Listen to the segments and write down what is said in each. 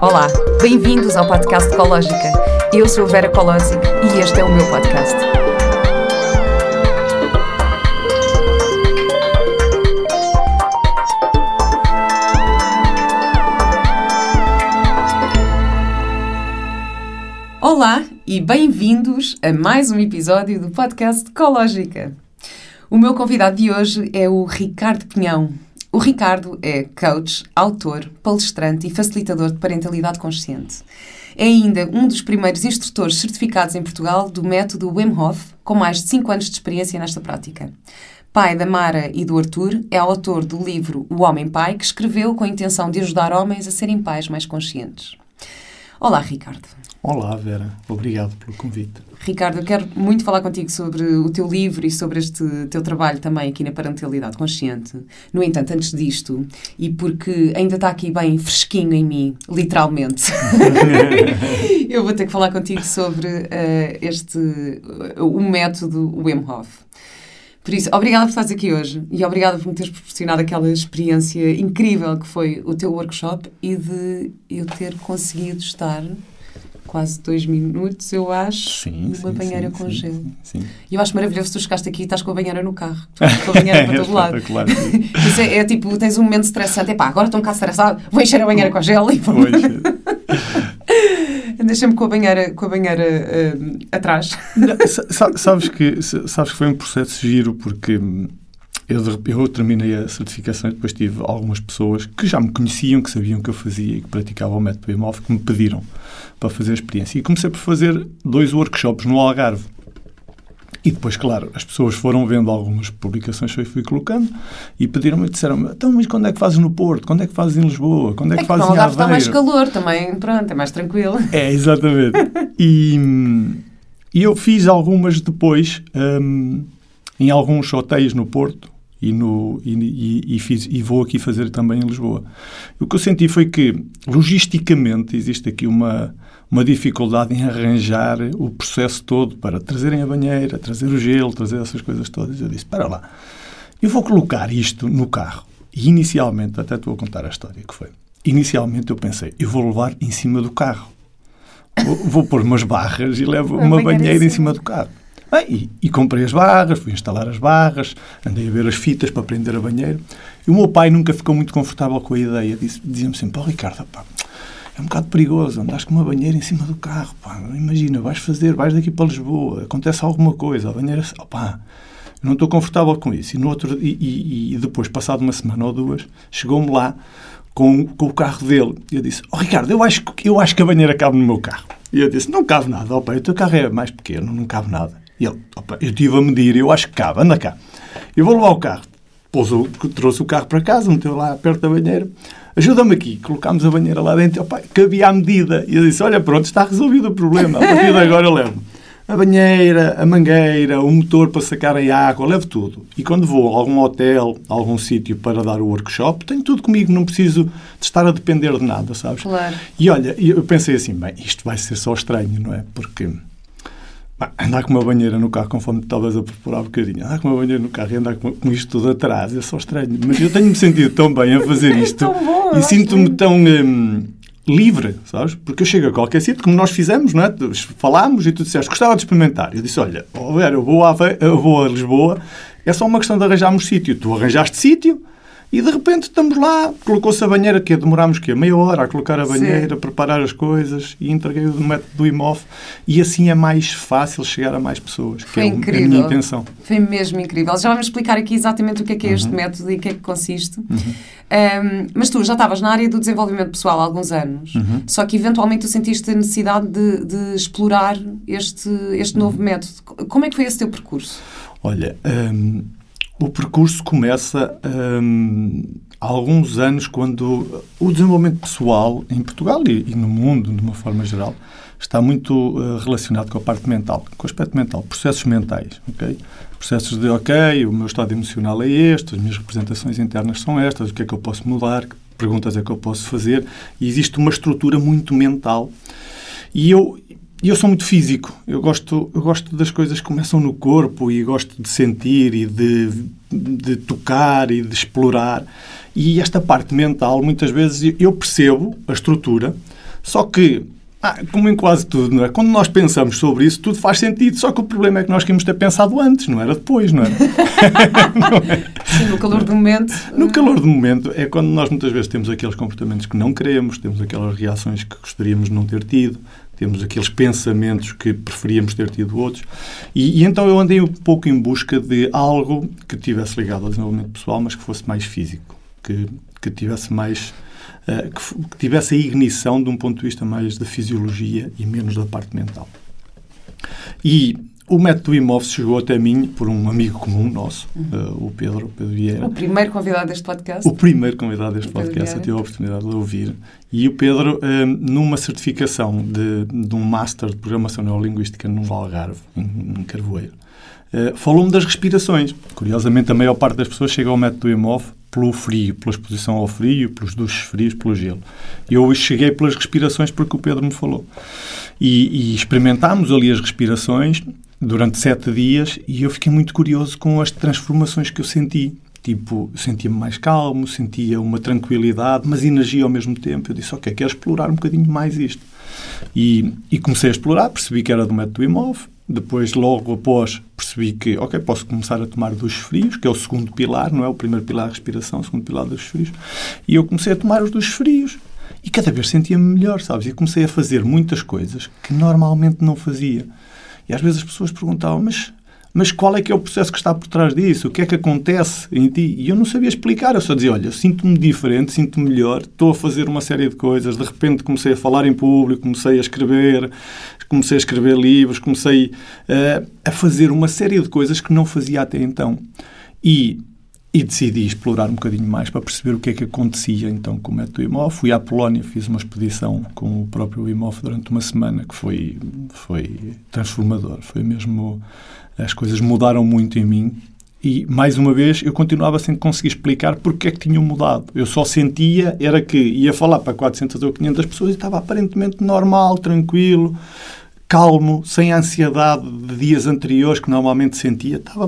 Olá, bem-vindos ao podcast Ecológica. Eu sou Vera Colosic e este é o meu podcast. Olá e bem-vindos a mais um episódio do podcast Ecológica. O meu convidado de hoje é o Ricardo Pinhão. O Ricardo é coach, autor, palestrante e facilitador de parentalidade consciente. É ainda um dos primeiros instrutores certificados em Portugal do método Wim Hof, com mais de 5 anos de experiência nesta prática. Pai da Mara e do Arthur, é autor do livro O Homem Pai, que escreveu com a intenção de ajudar homens a serem pais mais conscientes. Olá, Ricardo. Olá, Vera. Obrigado pelo convite. Ricardo, eu quero muito falar contigo sobre o teu livro e sobre este teu trabalho também aqui na parentalidade consciente. No entanto, antes disto, e porque ainda está aqui bem fresquinho em mim, literalmente, eu vou ter que falar contigo sobre uh, este uh, o método Wim Hof. Por isso, obrigada por estares aqui hoje e obrigada por me teres proporcionado aquela experiência incrível que foi o teu workshop e de eu ter conseguido estar quase dois minutos, eu acho, sim, sim, banheira sim, com sim, gelo. Sim. E eu acho maravilhoso tu chegaste aqui e estás com a banheira no carro. Tu estás com a banheira para todo lado. Isso é, é tipo, tens um momento estressante. Epá, agora estou um bocado estressado, vou encher a banheira com gelo e vou... Pois, Deixa-me com a banheira, com a banheira ah, atrás. Não, sa- sa- sabes, que, sa- sabes que foi um processo giro porque hum, eu, eu terminei a certificação e depois tive algumas pessoas que já me conheciam, que sabiam que eu fazia e que praticavam o método Wim Hof, que me pediram para fazer a experiência. E comecei por fazer dois workshops no Algarve. E depois, claro, as pessoas foram vendo algumas publicações que eu fui colocando e pediram-me e disseram então, mas quando é que fazes no Porto? Quando é que fazes em Lisboa? Quando é É que que fazes no em Algarve está mais calor também, pronto, é mais tranquilo. É, exatamente. E, e eu fiz algumas depois hum, em alguns hotéis no Porto e, no, e, e- fiz, e vou aqui fazer também em Lisboa. O que eu senti foi que, logisticamente, existe aqui uma, uma dificuldade em arranjar o processo todo para trazerem a banheira, trazer o gelo, trazer essas coisas todas. Eu disse, para lá, eu vou colocar isto no carro. E inicialmente, até te vou contar a história que foi. Inicialmente eu pensei, eu vou levar em cima do carro. Vou, vou pôr umas barras e levo Uma banheira em cima do carro. Bem, e, e comprei as barras, fui instalar as barras, andei a ver as fitas para prender a banheira. E o meu pai nunca ficou muito confortável com a ideia. Dizia-me sempre, pá, Ricardo, pá, é um bocado perigoso, andas com uma banheira em cima do carro, pá, imagina, vais fazer, vais daqui para Lisboa, acontece alguma coisa, a banheira, pá, não estou confortável com isso. E, no outro, e, e- e depois, passado uma semana ou duas, chegou-me lá com, com o carro dele. E eu disse, oh Ricardo, eu acho, eu acho que a banheira cabe no meu carro. E eu disse, não cabe nada, opa, o teu carro é mais pequeno, não cabe nada. E ele, opa, eu estive a medir, eu acho que cabe, anda cá. Eu vou levar o carro. Pôs o, trouxe o carro para casa, meteu lá perto da banheira. Ajuda-me aqui. Colocámos a banheira lá dentro. Opa, cabia à medida. E eu disse, olha, pronto, está resolvido o problema. A partir de agora eu levo a banheira, a mangueira, o motor para sacar a água, levo tudo. E quando vou a algum hotel, a algum sítio para dar o workshop, tenho tudo comigo, não preciso de estar a depender de nada, sabes? Claro. E olha, eu pensei assim, bem, isto vai ser só estranho, não é? Porque andar com uma banheira no carro, conforme estavas a preparar um bocadinho, andar com uma banheira no carro e andar com, com isto tudo atrás é só estranho. Mas eu tenho-me sentido tão bem a fazer isto tão bom, eu e sinto-me tão hum, livre, sabes? Porque eu chego a qualquer sítio, como nós fizemos, não é? Falámos e tu disseste, gostava de experimentar. Eu disse, olha, oh, Vera, eu vou, a, eu vou a Lisboa, é só uma questão de arranjarmos sítio. Tu arranjaste sítio e de repente estamos lá, colocou-se a banheira, que demorámos que meia hora a colocar a Sim. banheira, a preparar as coisas e entreguei o método do IMOF e assim é mais fácil chegar a mais pessoas, que Foi é o- a minha intenção. Foi mesmo incrível. Já vamos explicar aqui exatamente o que é que é Uhum. este método e o que é que consiste. Um, mas tu já estavas na área do desenvolvimento pessoal há alguns anos, Uhum. só que eventualmente tu sentiste a necessidade de, de explorar este, este novo Uhum. método. Como é que foi esse teu percurso? Olha, o percurso começa hum, há alguns anos quando o desenvolvimento pessoal em Portugal e, e no mundo, de uma forma geral, está muito eh, relacionado com a parte mental, com o aspecto mental, processos mentais, ok? Processos de, ok, o meu estado emocional é este, as minhas representações internas são estas, o que é que eu posso mudar, que perguntas é que eu posso fazer, e existe uma estrutura muito mental. E eu, eu sou muito físico. Eu gosto, eu gosto das coisas que começam no corpo e gosto de sentir e de, de tocar e de explorar. E esta parte mental, muitas vezes, eu percebo a estrutura, só que ah, como em quase tudo, não é? Quando nós pensamos sobre isso, tudo faz sentido. Só que o problema é que nós queríamos ter pensado antes, não era depois, não é? não é? Sim, no calor do momento. No calor do momento é quando nós muitas vezes temos aqueles comportamentos que não queremos, temos aquelas reações que gostaríamos de não ter tido, temos aqueles pensamentos que preferíamos ter tido outros. E, e, então eu andei um pouco em busca de algo que tivesse ligado ao desenvolvimento pessoal, mas que fosse mais físico, que, que tivesse mais eh, que, que tivesse a ignição de um ponto de vista mais da fisiologia e menos da parte mental. E o método imóvel chegou até mim por um amigo comum nosso, uhum. uh, o Pedro, Pedro Vieira. O primeiro convidado deste podcast. O primeiro convidado deste podcast, eu tive a oportunidade de ouvir. E o Pedro, uh, numa certificação de, de um Master de Programação Neurolinguística no Algarve, em, em Carvoeiro, uh, falou-me das respirações. Curiosamente, a maior parte das pessoas chega ao método imóvel pelo frio, pela exposição ao frio, pelos duches frios, pelo gelo. Eu cheguei pelas respirações porque o Pedro me falou. E, e experimentámos ali as respirações durante sete dias e eu fiquei muito curioso com as transformações que eu senti. Tipo, sentia-me mais calmo, sentia uma tranquilidade, mas energia ao mesmo tempo. Eu disse, ok, quero explorar um bocadinho mais isto. E, e comecei a explorar, percebi que era do método imóvel, depois, logo após, percebi que, ok, posso começar a tomar duches frios, que é o segundo pilar, não é? O primeiro pilar da respiração, o segundo pilar dos frios. E eu comecei a tomar os duches frios. E cada vez sentia-me melhor, sabes? E comecei a fazer muitas coisas que normalmente não fazia. E às vezes as pessoas perguntavam, mas mas qual é que é o processo que está por trás disso? O que é que acontece em ti? E eu não sabia explicar, eu só dizia, olha, sinto-me diferente, sinto-me melhor, estou a fazer uma série de coisas, de repente comecei a falar em público, comecei a escrever, comecei a escrever livros, comecei uh, a fazer uma série de coisas que não fazia até então. E e decidi explorar um bocadinho mais para perceber o que é que acontecia então com o método IMOF. Fui à Polónia, fiz uma expedição com o próprio IMOF durante uma semana que foi, foi transformador. Foi mesmo as coisas mudaram muito em mim e, mais uma vez, eu continuava sem conseguir explicar porque é que tinham mudado. Eu só sentia, era que ia falar para 400 ou 500 pessoas e estava aparentemente normal, tranquilo, calmo, sem ansiedade de dias anteriores que normalmente sentia. Estava,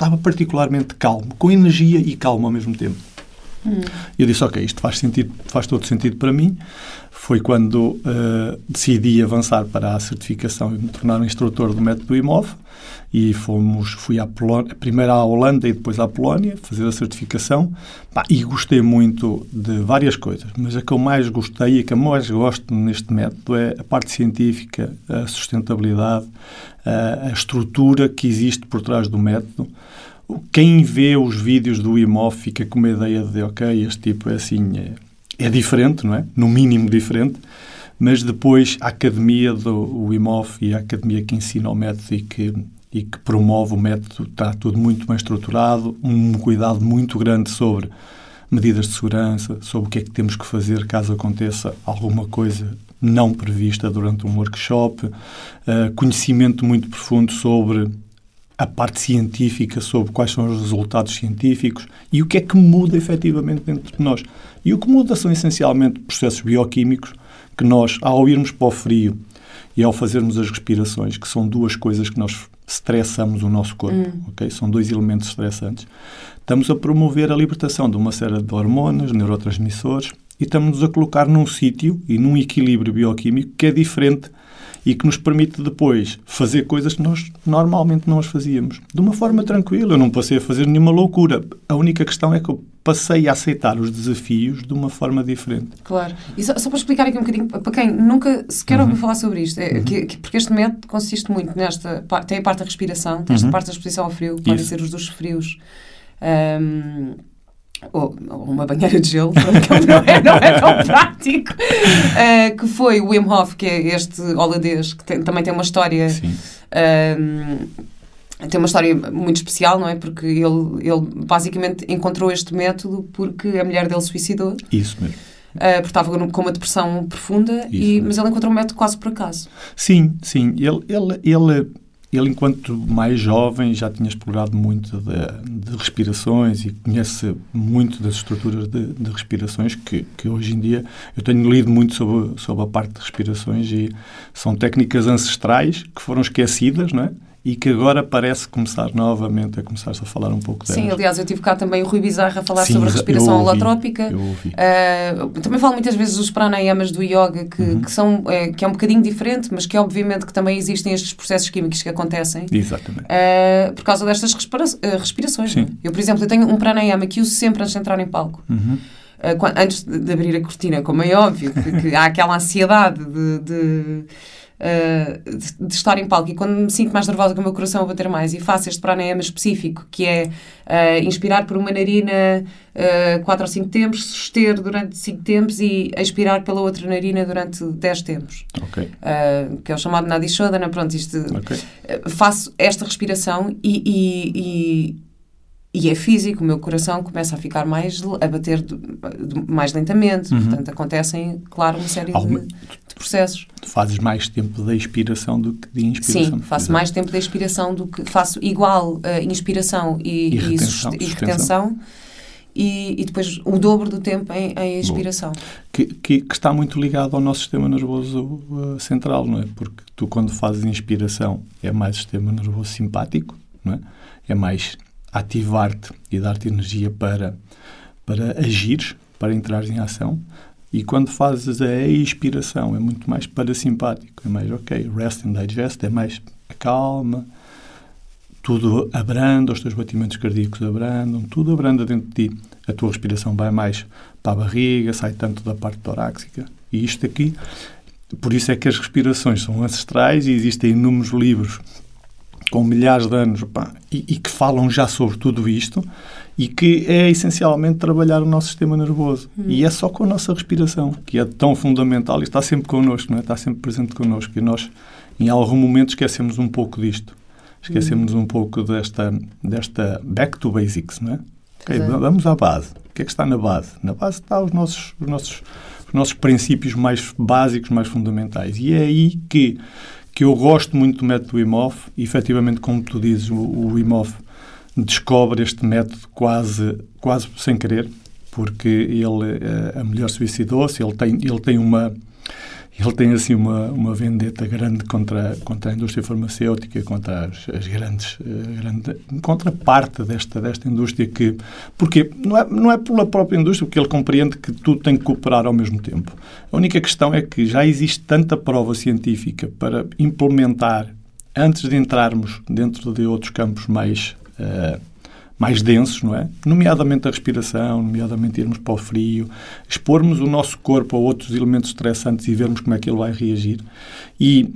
estava particularmente calmo, com energia e calmo ao mesmo tempo. Hum. Eu disse, ok, isto faz, sentido, faz todo sentido para mim. Foi quando uh, decidi avançar para a certificação e me tornar um instrutor do método IMOV e fomos, fui à Polónia, primeiro à Holanda e depois à Polónia, fazer a certificação Pá, e gostei muito de várias coisas, mas a que eu mais gostei e a que eu mais gosto neste método é a parte científica, a sustentabilidade, a, a estrutura que existe por trás do método. Quem vê os vídeos do IMOF fica com uma ideia de, ok, este tipo é assim, é, é diferente, não é? No mínimo diferente mas depois a academia do IMOF e a academia que ensina o método e que e que promove o método, está tudo muito bem estruturado, um cuidado muito grande sobre medidas de segurança, sobre o que é que temos que fazer caso aconteça alguma coisa não prevista durante um workshop, uh, conhecimento muito profundo sobre a parte científica, sobre quais são os resultados científicos e o que é que muda efetivamente dentro de nós. E o que muda são essencialmente processos bioquímicos que nós, ao irmos para o frio e ao fazermos as respirações, que são duas coisas que nós estressamos o nosso corpo, hum. ok? São dois elementos estressantes. Estamos a promover a libertação de uma série de hormonas, neurotransmissores, e estamos a colocar num sítio e num equilíbrio bioquímico que é diferente e que nos permite depois fazer coisas que nós normalmente não as fazíamos. De uma forma tranquila. Eu não passei a fazer nenhuma loucura. A única questão é que eu passei a aceitar os desafios de uma forma diferente. Claro. E só, só para explicar aqui um bocadinho, para quem nunca sequer uhum. ouviu falar sobre isto, é, uhum. que, que, porque este método consiste muito nesta. Tem a parte da respiração, tem esta uhum. parte da exposição ao frio, podem ser os dos frios. Um, ou, ou, uma banheira de gelo, que não é, não é tão prático, uh, que foi o Wim Hof, que é este holandês, que tem, também tem uma história tem uma história muito especial, não é? Porque ele, ele basicamente encontrou este método porque a mulher dele suicidou. Isso mesmo. Uh, porque estava com uma depressão profunda, e, mas ele encontrou um método quase por acaso. Sim, sim. Ele, ele, ele, ele enquanto mais jovem, já tinha explorado muito de, de respirações e conhece muito das estruturas de, de, respirações que, que hoje em dia eu tenho lido muito sobre, sobre a parte de respirações e são técnicas ancestrais que foram esquecidas, não é? E que agora parece começar novamente a começar-se a falar um pouco delas. Sim, aliás, eu tive cá também o Rui Bizarro a falar Sim, sobre a respiração ouvi, holotrópica. eu ouvi. Uh, também falo muitas vezes dos pranayamas do yoga, que, Uhum. que são, é, que é um bocadinho diferente, mas que obviamente que também existem estes processos químicos que acontecem. Exatamente. uh, por causa destas respira- uh, respirações. Sim. é? Eu, por exemplo, eu tenho um pranayama que uso sempre antes de entrar em palco. Uhum. Uh, antes de, abrir a cortina, como é óbvio, que, que há aquela ansiedade de, de, uh, de- de estar em palco. E quando me sinto mais nervosa com o meu coração a bater mais e faço este pranayama específico, que é uh, inspirar por uma narina 4 ou 5 tempos, suster durante 5 tempos e expirar pela outra narina durante 10 tempos. Ok, Uh, que é o chamado Nadishodana. Pronto, isto ok. Uh, faço esta respiração e, e, e, e é físico, o meu coração começa a ficar mais, a bater de- de- mais lentamente, Uhum. portanto acontecem, claro, uma série Alguma- de, de processos. Fazes mais tempo de expiração do que de inspiração. Sim, faço mais tempo de expiração do que faço igual uh, inspiração e, E e retenção, e retenção e, depois o dobro do tempo em, em expiração. que, que- que está muito ligado ao nosso sistema nervoso uh, central, não é? Porque tu, quando fazes inspiração, é mais sistema nervoso simpático, não é? É mais ativar-te e dar-te energia para, para agires, para entrares em ação. E quando fazes a expiração, é muito mais parasimpático, é mais ok, rest and digest, é mais calma, tudo abranda, os teus batimentos cardíacos abrandam, tudo abranda dentro de ti. A tua respiração vai mais para a barriga, sai tanto da parte torácica. E isto aqui, por isso é que as respirações são ancestrais e existem inúmeros livros com milhares de anos pá, e, e que falam já sobre tudo isto e que é essencialmente trabalhar o nosso sistema nervoso. E é só com a nossa respiração, que é tão fundamental e está sempre connosco, não é? está sempre presente connosco. E nós, em algum momento, esquecemos um pouco disto. Esquecemos um pouco desta, desta back to basics, não é? Ok, Exato. vamos à base. O que é que está na base? Na base está os nossos, os nossos, os nossos princípios mais básicos, mais fundamentais. E é aí que, que eu gosto muito do método Wim Hof. E, efetivamente, como tu dizes, o, o Wim Hof descobre este método quase, quase sem querer, porque ele, eh, a mulher suicidou-se, ele tem, ele tem uma ele tem assim uma, uma vendetta grande contra, contra a indústria farmacêutica, contra as, as grandes, eh, grande, contra parte desta, desta indústria que, porque não é, não é pela própria indústria, porque ele compreende que tudo tem que cooperar ao mesmo tempo. A única questão é que já existe tanta prova científica para implementar antes de entrarmos dentro de outros campos mais eh, mais densos, não é? Nomeadamente a respiração, nomeadamente irmos para o frio, expormos o nosso corpo a outros elementos estressantes e vermos como é que ele vai reagir. E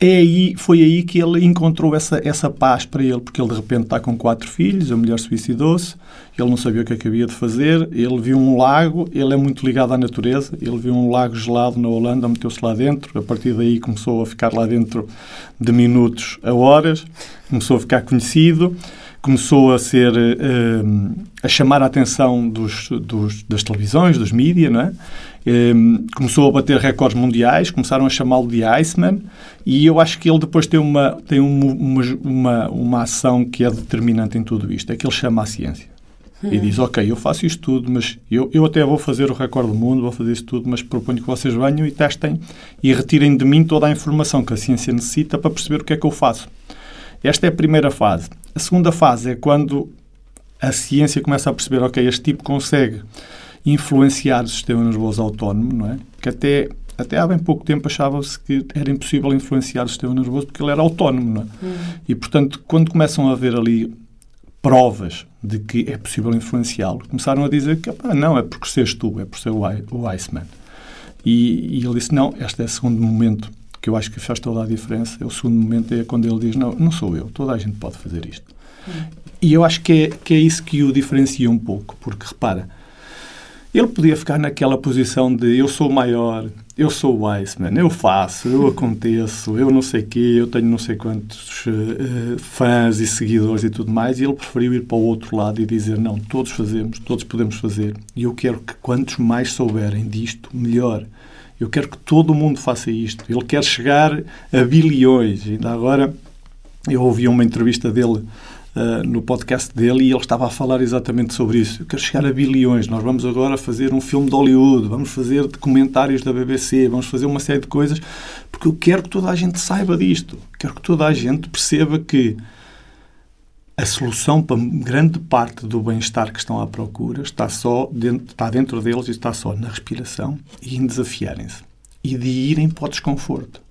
é aí, foi aí que ele encontrou essa, essa paz para ele, porque ele de repente está com quatro filhos, a mulher suicidou-se, ele não sabia o que é havia de fazer, ele viu um lago, ele é muito ligado à natureza, ele viu um lago gelado na Holanda, meteu-se lá dentro, a partir daí começou a ficar lá dentro de minutos a horas, começou a ficar conhecido, começou a ser eh, a chamar a atenção dos, dos- das televisões, dos mídias, não é? Eh, começou a bater recordes mundiais, começaram a chamá-lo de Iceman e eu acho que ele depois tem uma tem um- uma, uma, uma ação que é determinante em tudo isto, é que ele chama a ciência. E diz, ok, eu faço isto tudo, mas eu, eu até vou fazer o recorde do mundo, vou fazer isto tudo, mas proponho que vocês venham e testem e retirem de mim toda a informação que a ciência necessita para perceber o que é que eu faço. Esta é a primeira fase. A segunda fase é quando a ciência começa a perceber, ok, este tipo consegue influenciar o sistema nervoso autónomo, não é? Que até, até há bem pouco tempo achava-se que era impossível influenciar o sistema nervoso porque ele era autónomo, não é? E, portanto, quando começam a haver ali provas de que é possível influenciá-lo, começaram a dizer que "Epá, não, é porque seres tu, é por ser o, I- o Iceman. E, e ele disse, não, este é o segundo momento que eu acho que faz toda a diferença. É o segundo momento é quando ele diz, não, não sou eu, toda a gente pode fazer isto. E eu acho que é, que é isso que o diferencia um pouco, porque repara, ele podia ficar naquela posição de eu sou maior, eu sou o Iceman, eu faço, eu aconteço, eu não sei quê, eu tenho não sei quantos eh, fãs e seguidores e tudo mais, e ele preferiu ir para o outro lado e dizer não, todos fazemos, todos podemos fazer, e eu quero que quantos mais souberem disto, melhor. Eu quero que todo mundo faça isto. Ele quer chegar a bilhões. Ainda agora eu ouvi uma entrevista dele uh, no podcast dele e ele estava a falar exatamente sobre isso. Eu quero chegar a bilhões. Nós vamos agora fazer um filme de Hollywood, vamos fazer documentários da BBC, vamos fazer uma série de coisas, porque eu quero que toda a gente saiba disto. Quero que toda a gente perceba que a solução para grande parte do bem-estar que estão à procura está só dentro, está dentro deles e está só na respiração e em desafiarem-se e de irem para o desconforto.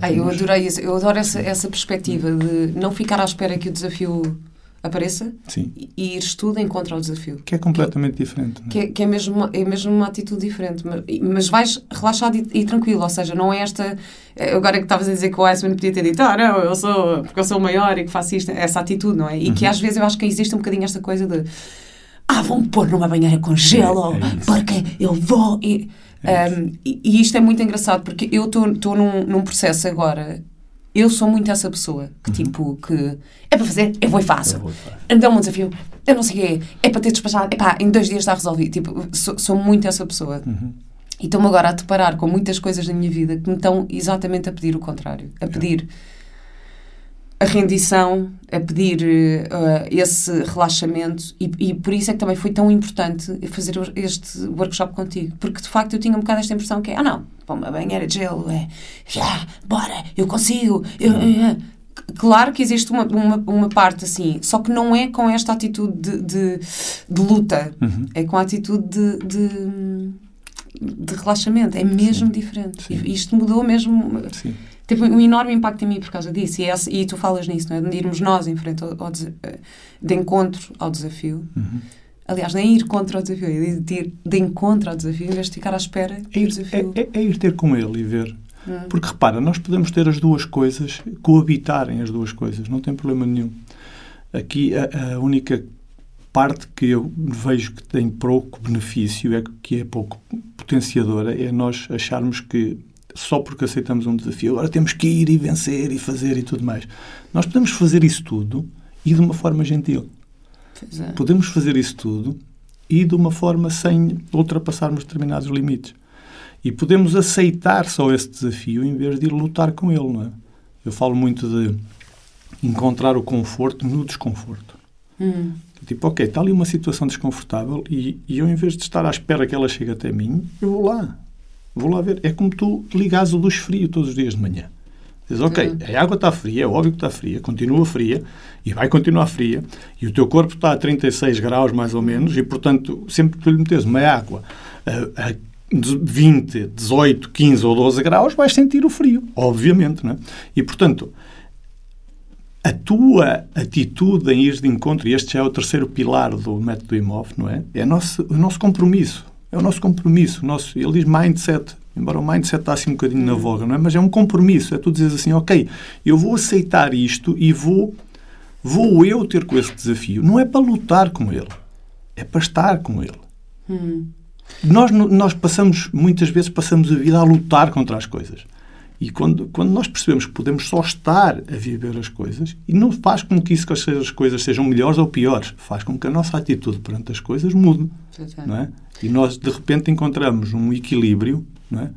Ah, eu adorei isso. Eu adoro essa, essa perspectiva de não ficar à espera que o desafio apareça Sim. e ir tudo em contra o desafio. Que é completamente que, diferente. É? Que, é, que é, mesmo uma, é mesmo uma atitude diferente. Mas, mas vais relaxado e, e, tranquilo, ou seja, não é esta. Eh, agora que estavas a dizer que o Iceman podia ter dito, ah, não, eu sou, porque eu sou o maior e que faço isto, essa atitude, não é? E uhum. que às vezes eu acho que existe um bocadinho esta coisa de ah, vão-me pôr numa banheira com gelo, é, é porque eu vou. E, é um, e, e, isto é muito engraçado porque eu estou num, num processo agora eu sou muito essa pessoa que, uhum. tipo, que é para fazer, eu vou e faço. Dá-me um desafio, eu não sei o quê, é para ter despachado, epá, em dois dias está resolvido. Tipo, sou, sou muito essa pessoa. Uhum. E estou-me agora a deparar com muitas coisas da minha vida que me estão exatamente a pedir o contrário. A pedir a rendição, a pedir uh, esse relaxamento e, e, por isso é que também foi tão importante fazer este workshop contigo, porque de facto eu tinha um bocado esta impressão que é, ah não, uma banheira de gelo, é, já, bora, eu consigo, eu, eu, Claro que existe uma, uma, uma, parte assim, só que não é com esta atitude de, de, de luta, uhum. é com a atitude de, de, de relaxamento, é mesmo Sim. diferente. Sim. E isto mudou mesmo. Sim teve um enorme impacto em mim por causa disso. E, esse, e tu falas nisso, não é? De irmos nós em frente ao, ao de encontro ao desafio. Uhum. Aliás, nem ir contra o desafio, é de ir de encontro ao desafio, em vez de ficar à espera é ir, desafio. É, é, é, ir ter com ele e ver. Uhum. Porque repara, nós podemos ter as duas coisas, coabitarem as duas coisas, não tem problema nenhum. Aqui a, a única parte que eu vejo que tem pouco benefício, é que é pouco potenciadora, é nós acharmos que só porque aceitamos um desafio. Agora temos que ir e vencer e fazer e tudo mais. Nós podemos fazer isso tudo e de uma forma gentil. É. Podemos fazer isso tudo e de uma forma sem ultrapassarmos determinados limites. E podemos aceitar só esse desafio em vez de ir lutar com ele, não é? Eu falo muito de encontrar o conforto no desconforto. Hum. Tipo, ok, está ali uma situação desconfortável e, e eu, em vez de estar à espera que ela chegue até mim, eu vou lá. Vou lá ver. É como tu ligares o luz frio todos os dias de manhã. Dizes, ok, a água está fria, é óbvio que está fria, continua fria e vai continuar fria e o teu corpo está a 36 graus mais ou menos e, portanto, sempre que tu lhe metes uma água a, a 20, 18, 15 ou 12 graus, vais sentir o frio, obviamente, não é? E, portanto, a tua atitude em ir de encontro, e este já é o terceiro pilar do método IMOV, não é? É nosso, o nosso compromisso é o nosso compromisso. O nosso, ele diz mindset, embora o mindset está assim um bocadinho na voga, não é? Mas é um compromisso. É tu dizes assim, ok, eu vou aceitar isto e vou, vou eu ter com esse desafio. Não é para lutar com ele, é para estar com ele. Hum. Nós, nós passamos, muitas vezes, passamos a vida a lutar contra as coisas. E quando, quando nós percebemos que podemos só estar a viver as coisas, e não faz com que isso que as coisas sejam melhores ou piores, faz com que a nossa atitude perante as coisas mude. Não é? E nós, de repente, encontramos um equilíbrio não é?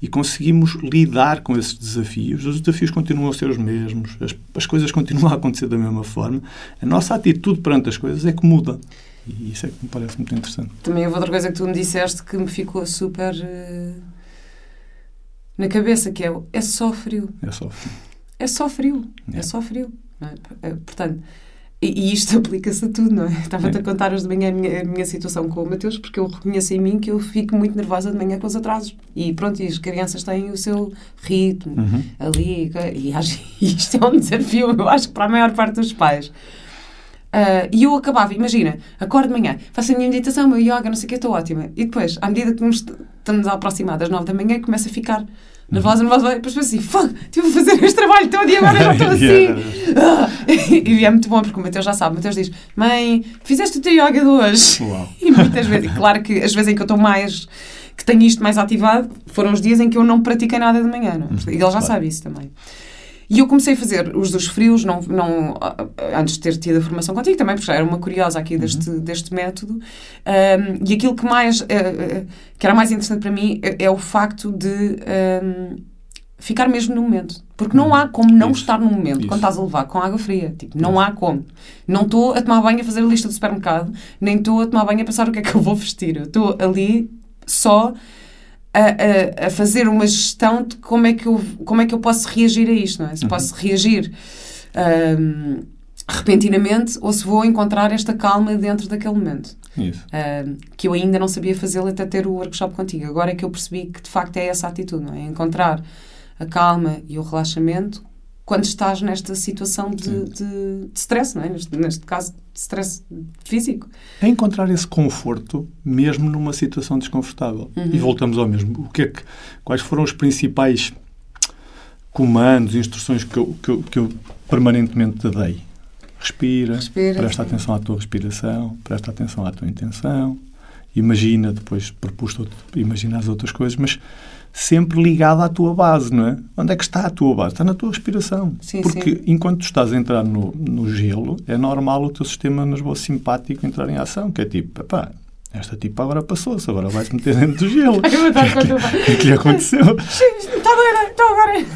e conseguimos lidar com esses desafios. Os desafios continuam a ser os mesmos, as, as coisas continuam a acontecer da mesma forma. A nossa atitude perante as coisas é que muda. E isso é que me parece muito interessante. Também houve outra coisa que tu me disseste que me ficou super uh, na cabeça, que é é só frio. É só frio. É só frio. É, é só frio. É? Portanto, e, isto aplica-se a tudo, não é? Estava-te a contar hoje de manhã a minha, a minha situação com o Mateus, porque eu reconheço em mim que eu fico muito nervosa de manhã com os atrasos. E pronto, e as crianças têm o seu ritmo uhum. ali. E, isto é um desafio, eu acho para a maior parte dos pais. Uh, e eu acabava, imagina, acordo de manhã, faço a minha meditação, o meu yoga, não sei o que, estou ótima. E depois, à medida que estamos a aproximar das nove da manhã, começo a ficar nervosa, nervosa, depois penso assim, fuck, tive a fazer este trabalho todo e agora já estou assim. Ah. e é muito bom, porque o Mateus já sabe, o Mateus diz, mãe, fizeste o teu yoga de hoje? Uau. E muitas vezes, claro que as vezes em que eu estou mais, que tenho isto mais ativado, foram os dias em que eu não pratiquei nada de manhã, não? É? Uhum. E ele já claro. sabe isso também. E eu comecei a fazer os dos frios, não, não, antes de ter tido a formação contigo também, porque já era uma curiosa aqui deste, uhum. deste método. Um, e aquilo que mais, uh, que era mais interessante para mim é, é o facto de um, ficar mesmo no momento. Porque não há como não Isso. estar no momento Isso. quando estás a levar com água fria. Tipo, não há como. Não estou a tomar banho a fazer a lista do supermercado, nem estou a tomar banho a pensar o que é que eu vou vestir. Eu estou ali só a, a, a fazer uma gestão de como é, que eu, como é que eu posso reagir a isto, não é? Se posso reagir ahm, repentinamente ou se vou encontrar esta calma dentro daquele momento. Isso. Uh, que eu ainda não sabia fazê-lo até ter o workshop contigo. Agora é que eu percebi que de facto é essa atitude, não é? Encontrar a calma e o relaxamento quando estás nesta situação de, de, de stress, não é? Neste, neste caso, de stress físico. É encontrar esse conforto mesmo numa situação desconfortável. Uhum. E voltamos ao mesmo. O que é que, quais foram os principais comandos, instruções que eu, que eu, que eu permanentemente te dei? Respira, Respira, presta sim. atenção à tua respiração, presta atenção à tua intenção, imagina, depois propus imaginar as outras coisas, mas sempre ligado à tua base, não é? Onde é que está a tua base? Está na tua respiração. Sim, Porque sim. enquanto tu estás a entrar no, no gelo, é normal o teu sistema nervoso simpático entrar em ação, que é tipo, epá, esta tipa agora passou-se, agora vai-se meter dentro do gelo. O que é que lhe aconteceu? Está estou agora.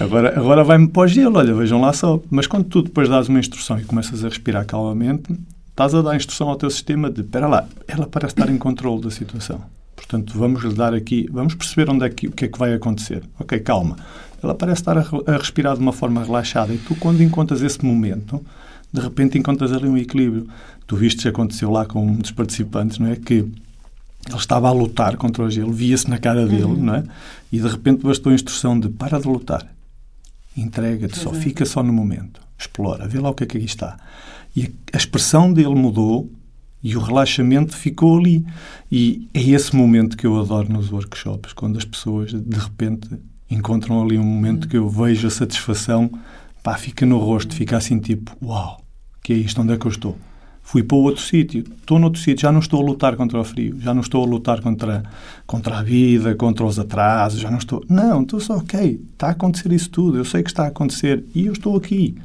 Agora, agora vai-me para o gelo, olha, vejam lá só. Mas quando tu depois dás uma instrução e começas a respirar calmamente, estás a dar instrução ao teu sistema de, espera lá, ela parece estar em controle da situação. Portanto, vamos lhe dar aqui, vamos perceber onde é que, o que é que vai acontecer. Ok, calma. Ela parece estar a, a respirar de uma forma relaxada e tu, quando encontras esse momento, de repente encontras ali um equilíbrio. Tu viste que aconteceu lá com um dos participantes, não é? Que ele estava a lutar contra o gelo, via-se na cara dele, não é? E de repente bastou a instrução de para de lutar. Entrega-te só, é. fica só no momento. Explora, vê lá o que é que aqui está. E a expressão dele mudou e o relaxamento ficou ali. E é esse momento que eu adoro nos workshops, quando as pessoas de repente encontram ali um momento que eu vejo a satisfação, pá, fica no rosto, fica assim tipo, uau, que é isto, onde é que eu estou? Fui para outro sítio, estou noutro sítio, já não estou a lutar contra o frio, já não estou a lutar contra, contra a vida, contra os atrasos, já não estou. Não, estou só, ok, está a acontecer isso tudo, eu sei que está a acontecer e eu estou aqui.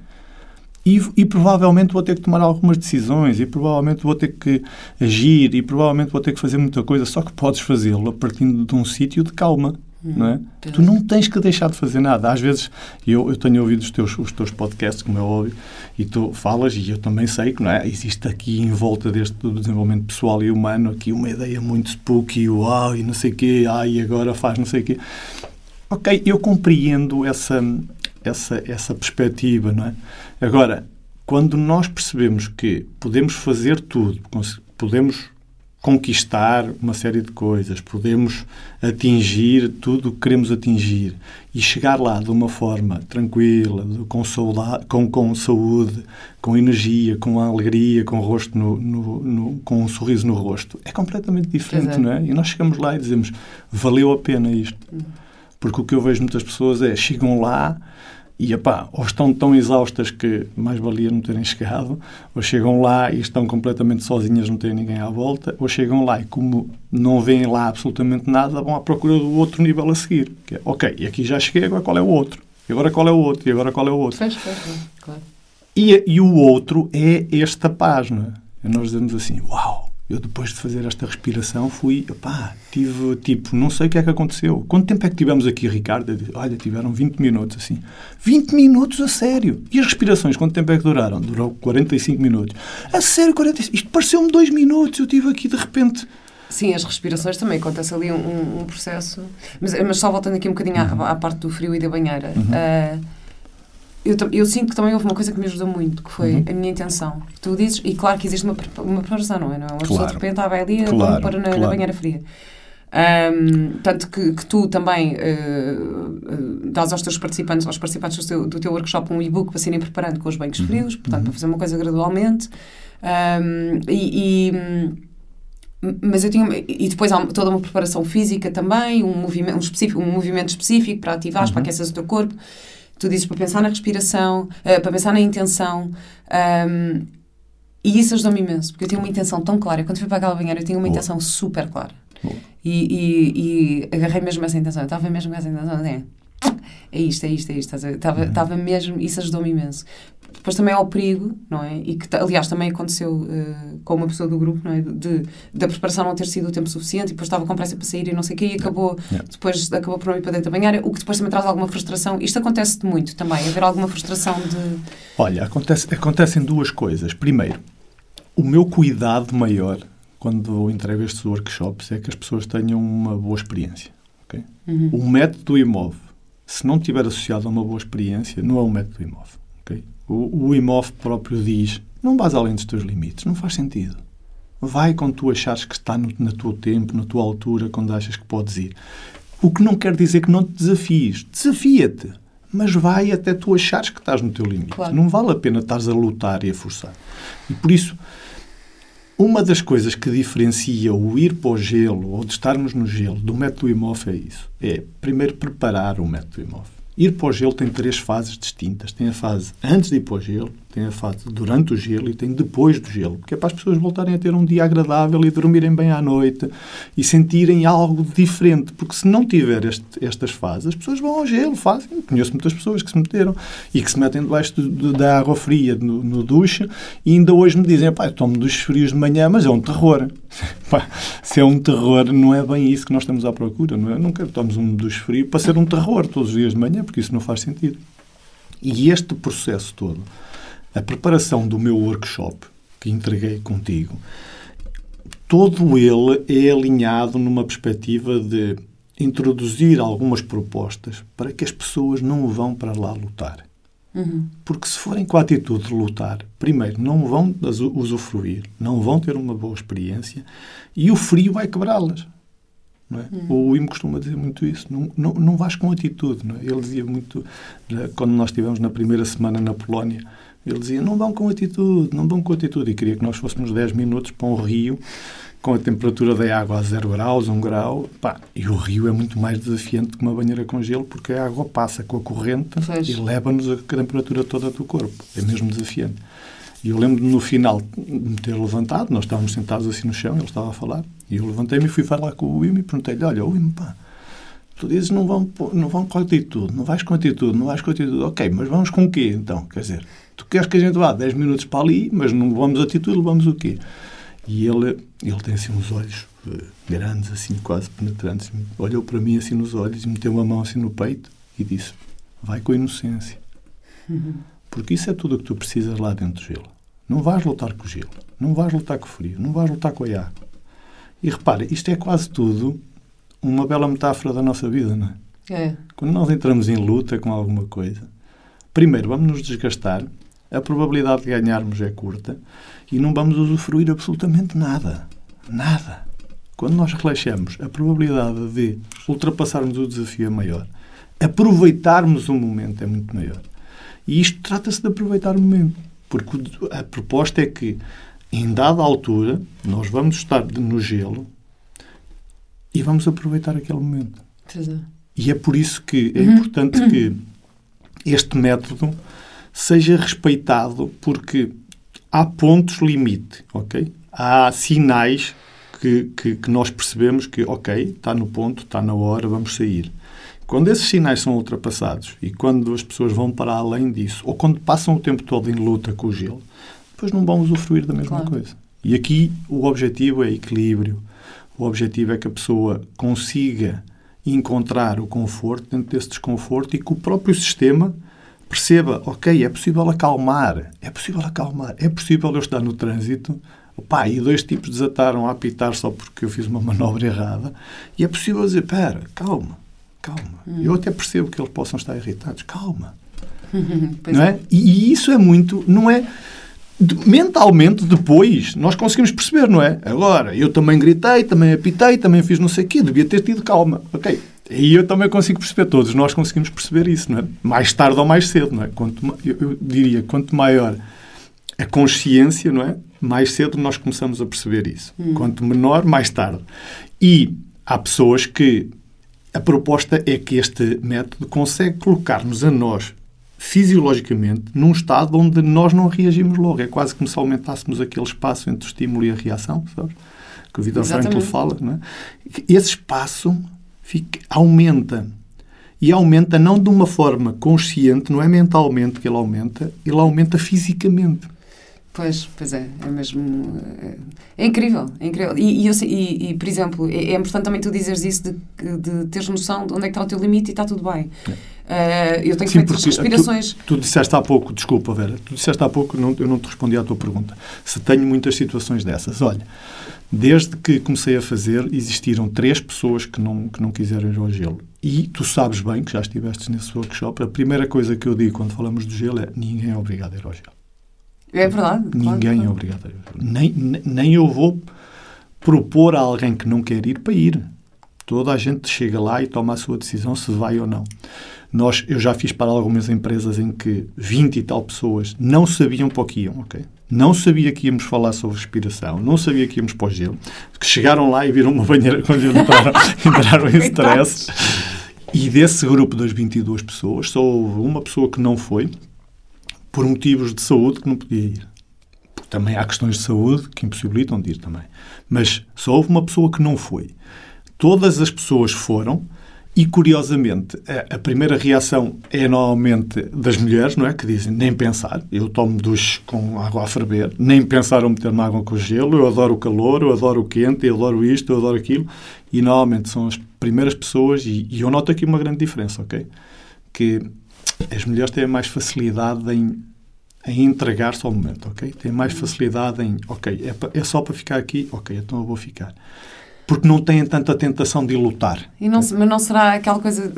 E, e provavelmente vou ter que tomar algumas decisões, e provavelmente vou ter que agir, e provavelmente vou ter que fazer muita coisa, só que podes fazê-lo a partir de um sítio de calma. Não é? Tu não tens que deixar de fazer nada. Às vezes, eu, eu tenho ouvido os teus, os teus podcasts, como é óbvio, e tu falas, e eu também sei que não é? existe aqui em volta deste desenvolvimento pessoal e humano aqui uma ideia muito spooky, uau, e não sei o quê, ai, e agora faz não sei o quê. Ok, eu compreendo essa, essa, essa perspectiva, não é? Agora, quando nós percebemos que podemos fazer tudo, podemos conquistar uma série de coisas, podemos atingir tudo o que queremos atingir e chegar lá de uma forma tranquila, com, sauda- com, com saúde, com energia, com alegria, com rosto no, no- no- com um sorriso no rosto, é completamente diferente, é. não é? E nós chegamos lá e dizemos, valeu a pena isto. Porque o que eu vejo muitas pessoas é, chegam lá e, epá, ou estão tão exaustas que mais valia não terem chegado, ou chegam lá e estão completamente sozinhas, não têm ninguém à volta, ou chegam lá e como não veem lá absolutamente nada, vão à procura do outro nível a seguir. Que é, ok, e aqui já cheguei, agora qual é o outro? E agora qual é o outro? E agora qual é o outro? Pois, pois, claro. E, e o outro é esta não é? E nós dizemos assim, uau, eu depois de fazer esta respiração fui, pá, tive tipo, não sei o que é que aconteceu. Quanto tempo é que tivemos aqui, Ricardo? Disse, Olha, tiveram 20 minutos, assim. 20 minutos, a sério! E as respirações, quanto tempo é que duraram? Durou 45 minutos. A sério, 45? Isto pareceu-me 2 minutos, eu tive aqui de repente... Sim, as respirações também acontece ali um, um- processo. Mas, mas só voltando aqui um bocadinho à, à parte do frio e da banheira. ah, eu, eu sinto que também houve uma coisa que me ajudou muito, que foi Uhum. a minha intenção. Tu dizes, e claro que existe uma, uma preparação, não é? Não é? Uma pessoa Claro. de repente, ah, vai ali, Claro, pôr na, na claro. banheira fria. Ahm, tanto que, que tu também ah, ah, dás aos teus participantes, aos participantes do teu, do teu workshop um e-book para se irem preparando com os banhos frios, portanto, para fazer uma coisa gradualmente. Ahm, e- e, mas eu tinha e depois há toda uma preparação física também um movimento um, específico, um movimento específico para ativares para aquecer o teu corpo tu dizes para pensar na respiração eh, para pensar na intenção ahm, e isso ajudou-me imenso porque eu tinha uma intenção tão clara. Quando fui para aquela banheira eu tinha uma Boa. intenção super clara. E, e, e agarrei mesmo essa intenção. Eu estava mesmo com essa intenção é, é isto, é isto, é isto estava, estava mesmo, isso ajudou-me imenso depois também há o perigo, não é? E que, aliás, também aconteceu uh, com uma pessoa do grupo, não é? De, da preparação não ter sido o tempo suficiente e depois estava com pressa para sair e não sei o quê e acabou, yeah. depois acabou por não ir para dentro da banheira, o que depois também traz alguma frustração. Isto acontece muito também, haver alguma frustração de... Olha, acontece, acontecem duas coisas. Primeiro, o meu cuidado maior quando entrego estes workshops é que as pessoas tenham uma boa experiência. Okay? Uhum. O método imóvel, se não estiver associado a uma boa experiência, não é um método imóvel. Okay? O, o IMOF próprio diz: não vais além dos teus limites, não faz sentido. Vai quando tu achares que está no, teu tempo, na tua altura, quando achas que podes ir. O que não quer dizer que não te desafies. Desafia-te. Mas vai até tu achares que estás no teu limite. Claro. Não vale a pena estares a lutar e a forçar. E por isso, uma das coisas que diferencia o ir para o gelo ou de estarmos no gelo do método IMOF é isso. É, primeiro, preparar o método IMOF. Ir para o gelo tem três fases distintas. Tem a fase antes de ir para o gelo, tem a fase durante o gelo e tem depois do gelo. Que é para as pessoas voltarem a ter um dia agradável e dormirem bem à noite e sentirem algo diferente. Porque se não tiver este, estas fases, as pessoas vão ao gelo, fazem. Conheço muitas pessoas que se meteram e que se metem debaixo de, de, da água fria no, no duche e ainda hoje me dizem, pá, tomo duches frios de manhã, mas é um terror. se é um terror, não é bem isso que nós estamos à procura. Não é? Não quero um duche frio para ser um terror todos os dias de manhã, porque isso não faz sentido. E este processo todo, a preparação do meu workshop, que entreguei contigo, todo ele é alinhado numa perspectiva de introduzir algumas propostas para que as pessoas não vão para lá lutar. Uhum. Porque se forem com a atitude de lutar, primeiro, não vão usufruir, não vão ter uma boa experiência e o frio vai quebrá-las. Não é? Uhum. O Imo costuma dizer muito isso. Não, não, não vais com atitude. Não é? Ele dizia muito, quando nós estivemos na primeira semana na Polónia, ele dizia: não vão com atitude, não vão com atitude. E queria que nós fôssemos 10 minutos para um rio com a temperatura da água a 0 graus, 1 grau. Pá, e o rio é muito mais desafiante que uma banheira com gelo porque a água passa com a corrente e leva-nos a temperatura toda do corpo. É mesmo desafiante. E eu lembro no final de me ter levantado, nós estávamos sentados assim no chão, ele estava a falar, e eu levantei-me e fui falar com o Wim e perguntei-lhe: Olha, Wim, pá, tu dizes não vão, não vão com atitude, não vais com atitude, não vais com atitude. Ok, mas vamos com o quê então? Quer dizer, queres que a gente vá 10 minutos para ali, mas não vamos atitude, levamos o quê? E ele, ele tem assim uns olhos uh, grandes, assim, quase penetrantes, olhou para mim assim nos olhos e meteu uma mão assim no peito e disse: Vai com a inocência. Uhum. Porque isso é tudo o que tu precisas lá dentro do gelo. Não vais lutar com o gelo, não vais lutar com o frio, não vais lutar com a água. E repara, isto é quase tudo uma bela metáfora da nossa vida, não é? É. Quando nós entramos em luta com alguma coisa, primeiro vamos nos desgastar, a probabilidade de ganharmos é curta e não vamos usufruir absolutamente nada. Nada. Quando nós relaxamos, a probabilidade de ultrapassarmos o desafio é maior. Aproveitarmos o momento é muito maior. E isto trata-se de aproveitar o momento. Porque a proposta é que, em dada altura, nós vamos estar no gelo e vamos aproveitar aquele momento. E é por isso que é importante que este método seja respeitado, porque há pontos limite, ok? Há sinais que, que, que, nós percebemos que, ok, está no ponto, está na hora, vamos sair. Quando esses sinais são ultrapassados e quando as pessoas vão para além disso, ou quando passam o tempo todo em luta com o gelo, depois não vão usufruir da mesma claro. coisa. E aqui o objetivo é equilíbrio. O objetivo é que a pessoa consiga encontrar o conforto dentro desse desconforto e que o próprio sistema perceba, ok, é possível acalmar, é possível acalmar, é possível eu estar no trânsito, pá, e dois tipos desataram a apitar só porque eu fiz uma manobra errada, e é possível dizer, pera, calma, calma. Hum. Eu até percebo que eles possam estar irritados, calma. não é? é? E, isso é muito, não é... Mentalmente, depois, nós conseguimos perceber, não é? Agora, eu também gritei, também apitei, também fiz não sei o quê, devia ter tido calma. Ok, e eu também consigo perceber, todos nós conseguimos perceber isso, não é? Mais tarde ou mais cedo, não é? Quanto, eu, eu diria, quanto maior a consciência, não é? Mais cedo nós começamos a perceber isso. Hum. Quanto menor, mais tarde. E há pessoas que a proposta é que este método consegue colocar-nos a nós fisiologicamente num estado onde nós não reagimos logo. É quase como se aumentássemos aquele espaço entre o estímulo e a reação, sabes? Que o Vitor Frankl fala, não é? Esse espaço fica, aumenta. E aumenta não de uma forma consciente, não é mentalmente que ele aumenta, ele aumenta fisicamente. Pois, pois é, é mesmo. É, é incrível, é incrível. E, e, e, e por exemplo, é, é, importante também tu dizeres isso de, de teres noção de onde é que está o teu limite e está tudo bem. Uh, eu tenho Sim, feito respirações. Tu, tu, disseste há pouco, desculpa, Vera, tu disseste há pouco, não, eu não te respondi à tua pergunta. Se tenho muitas situações dessas. Olha, desde que comecei a fazer, existiram três pessoas que não, que não quiseram ir ao gelo. E tu sabes bem que já estiveste nesse workshop. A primeira coisa que eu digo quando falamos do gelo é ninguém é obrigado a ir ao gelo. É verdade. Ninguém claro. é obrigado a ir. Nem, nem eu vou propor a alguém que não quer ir para ir. Toda a gente chega lá e toma a sua decisão se vai ou não. Nós, eu já fiz para algumas empresas em que 20 e tal pessoas não sabiam para o que iam, ok? Não sabia que íamos falar sobre respiração, não sabia que íamos para o gelo, que chegaram lá e viram uma banheira quando entraram, entraram em stress. E desse grupo das 22 pessoas, só houve uma pessoa que não foi, por motivos de saúde que não podia ir. Porque também há questões de saúde que impossibilitam de ir também. Mas só houve uma pessoa que não foi. Todas as pessoas foram e, curiosamente, a, primeira reação é normalmente das mulheres, não é? Que dizem nem pensar. Eu tomo duche com água a ferver, nem pensar em meter-me água com gelo. Eu adoro o calor, eu adoro o quente, eu adoro isto, eu adoro aquilo. E normalmente são as primeiras pessoas, e, e eu noto aqui uma grande diferença, ok? Que as mulheres têm mais facilidade em, em entregar-se ao momento, ok? Têm mais facilidade em, ok, é, é só para ficar aqui, ok, então eu vou ficar porque não têm tanta tentação de lutar. E não, mas não será aquela coisa,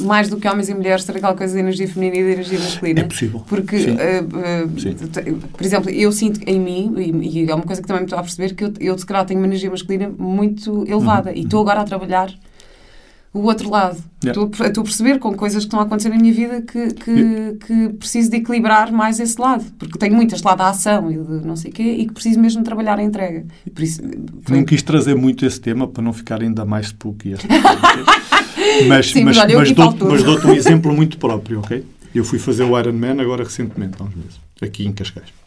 mais do que homens e mulheres, será aquela coisa de energia feminina e de energia masculina? É possível. Porque, uh, uh, por exemplo, eu sinto em mim, e, e, é uma coisa que também me estou a perceber, que eu, eu se calhar tenho uma energia masculina muito elevada uhum. e estou agora a trabalhar o outro lado. Yeah. Estou, estou a perceber com coisas que estão a acontecer na minha vida que, que, yeah. que preciso de equilibrar mais esse lado. Porque tenho muito este lado da ação e de não sei o quê e que preciso mesmo trabalhar a entrega. Por isso, foi... Não quis trazer muito esse tema para não ficar ainda mais spooky. mas, Sim, mas, mas, mas, dou, mas dou-te um exemplo muito próprio, ok? Eu fui fazer o Iron Man agora recentemente, há uns meses, aqui em Cascais.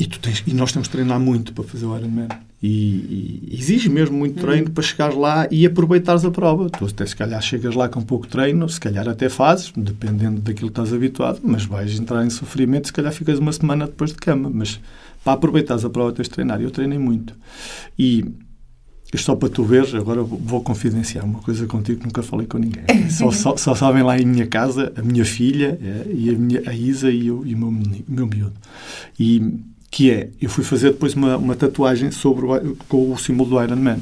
E, tu tens, e nós temos de treinar muito para fazer o Ironman. E, e exige mesmo muito uhum. treino para chegar lá e aproveitares a prova. Tu até se calhar chegas lá com pouco treino, se calhar até fazes, dependendo daquilo que estás habituado, mas vais entrar em sofrimento, se calhar ficas uma semana depois de cama. Mas para aproveitares a prova tens de treinar. Eu treinei muito. E só para tu veres, agora vou confidenciar uma coisa contigo que nunca falei com ninguém. Só, só, só sabem lá em minha casa a minha filha é, e a, minha, a Isa e, o, e o meu, meu miúdo. E que é, eu fui fazer depois uma, uma tatuagem sobre o, com o símbolo do Iron Man.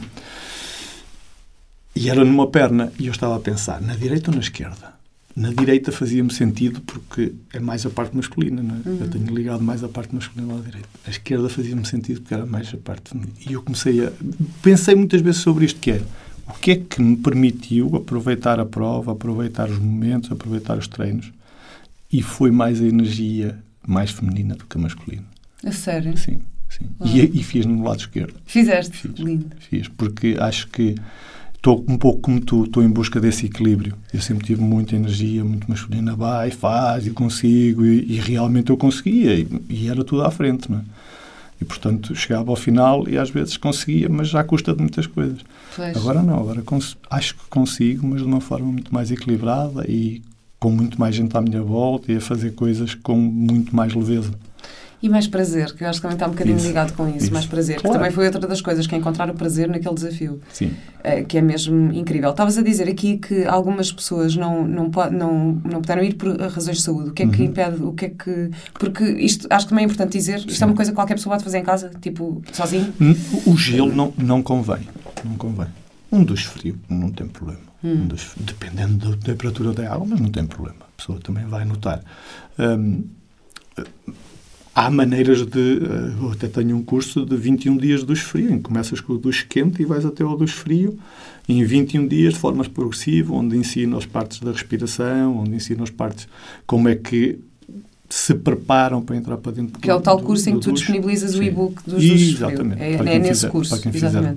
E era numa perna, e eu estava a pensar, na direita ou na esquerda? Na direita fazia-me sentido porque é mais a parte masculina, é? uhum. eu tenho ligado mais a parte masculina à direita. A esquerda fazia-me sentido porque era mais a parte feminina. E eu comecei a... Pensei muitas vezes sobre isto, que é, o que é que me permitiu aproveitar a prova, aproveitar os momentos, aproveitar os treinos, e foi mais a energia mais feminina do que a masculina. A sério? Sim, sim. E, e, fiz no lado esquerdo. Fizeste? Fiz, Lindo. Fiz, porque acho que estou um pouco como tu, estou em busca desse equilíbrio. Eu sempre tive muita energia, muito masculina, vai, faz, e consigo, e, e realmente eu conseguia, e, e, era tudo à frente, não é? E, portanto, chegava ao final e às vezes conseguia, mas já custa de muitas coisas. Pois. Agora não, agora acho que consigo, mas de uma forma muito mais equilibrada e com muito mais gente à minha volta e a fazer coisas com muito mais leveza. E mais prazer, que eu acho que também está um bocadinho isso, ligado com isso, isso. mais prazer. Claro. Que também foi outra das coisas, que é encontrar o prazer naquele desafio. Sim. É, que é mesmo incrível. Estavas a dizer aqui que algumas pessoas não, não, não, não puderam ir por razões de saúde. O que é que uhum. impede? O que é que. Porque isto acho que também é importante dizer, isto Sim. é uma coisa que qualquer pessoa pode fazer em casa, tipo, sozinho. Hum, o gelo não, não convém. Não convém. Um dos frio não tem problema. Hum. Um dos, dependendo da temperatura da água, mas não tem problema. A pessoa também vai notar. Um, há maneiras de. Eh, eu até tenho um curso de 21 dias duche frio, em que começas com o duche quente e vais até ao duche frio, em 21 dias, de forma progressiva, onde ensino as partes da respiração, onde ensino as partes como é que se preparam para entrar para dentro Que do, é o tal curso do, em que tu disponibilizas Sim. o e-book dos Exatamente. É, é nesse fizer, curso. Para quem fizer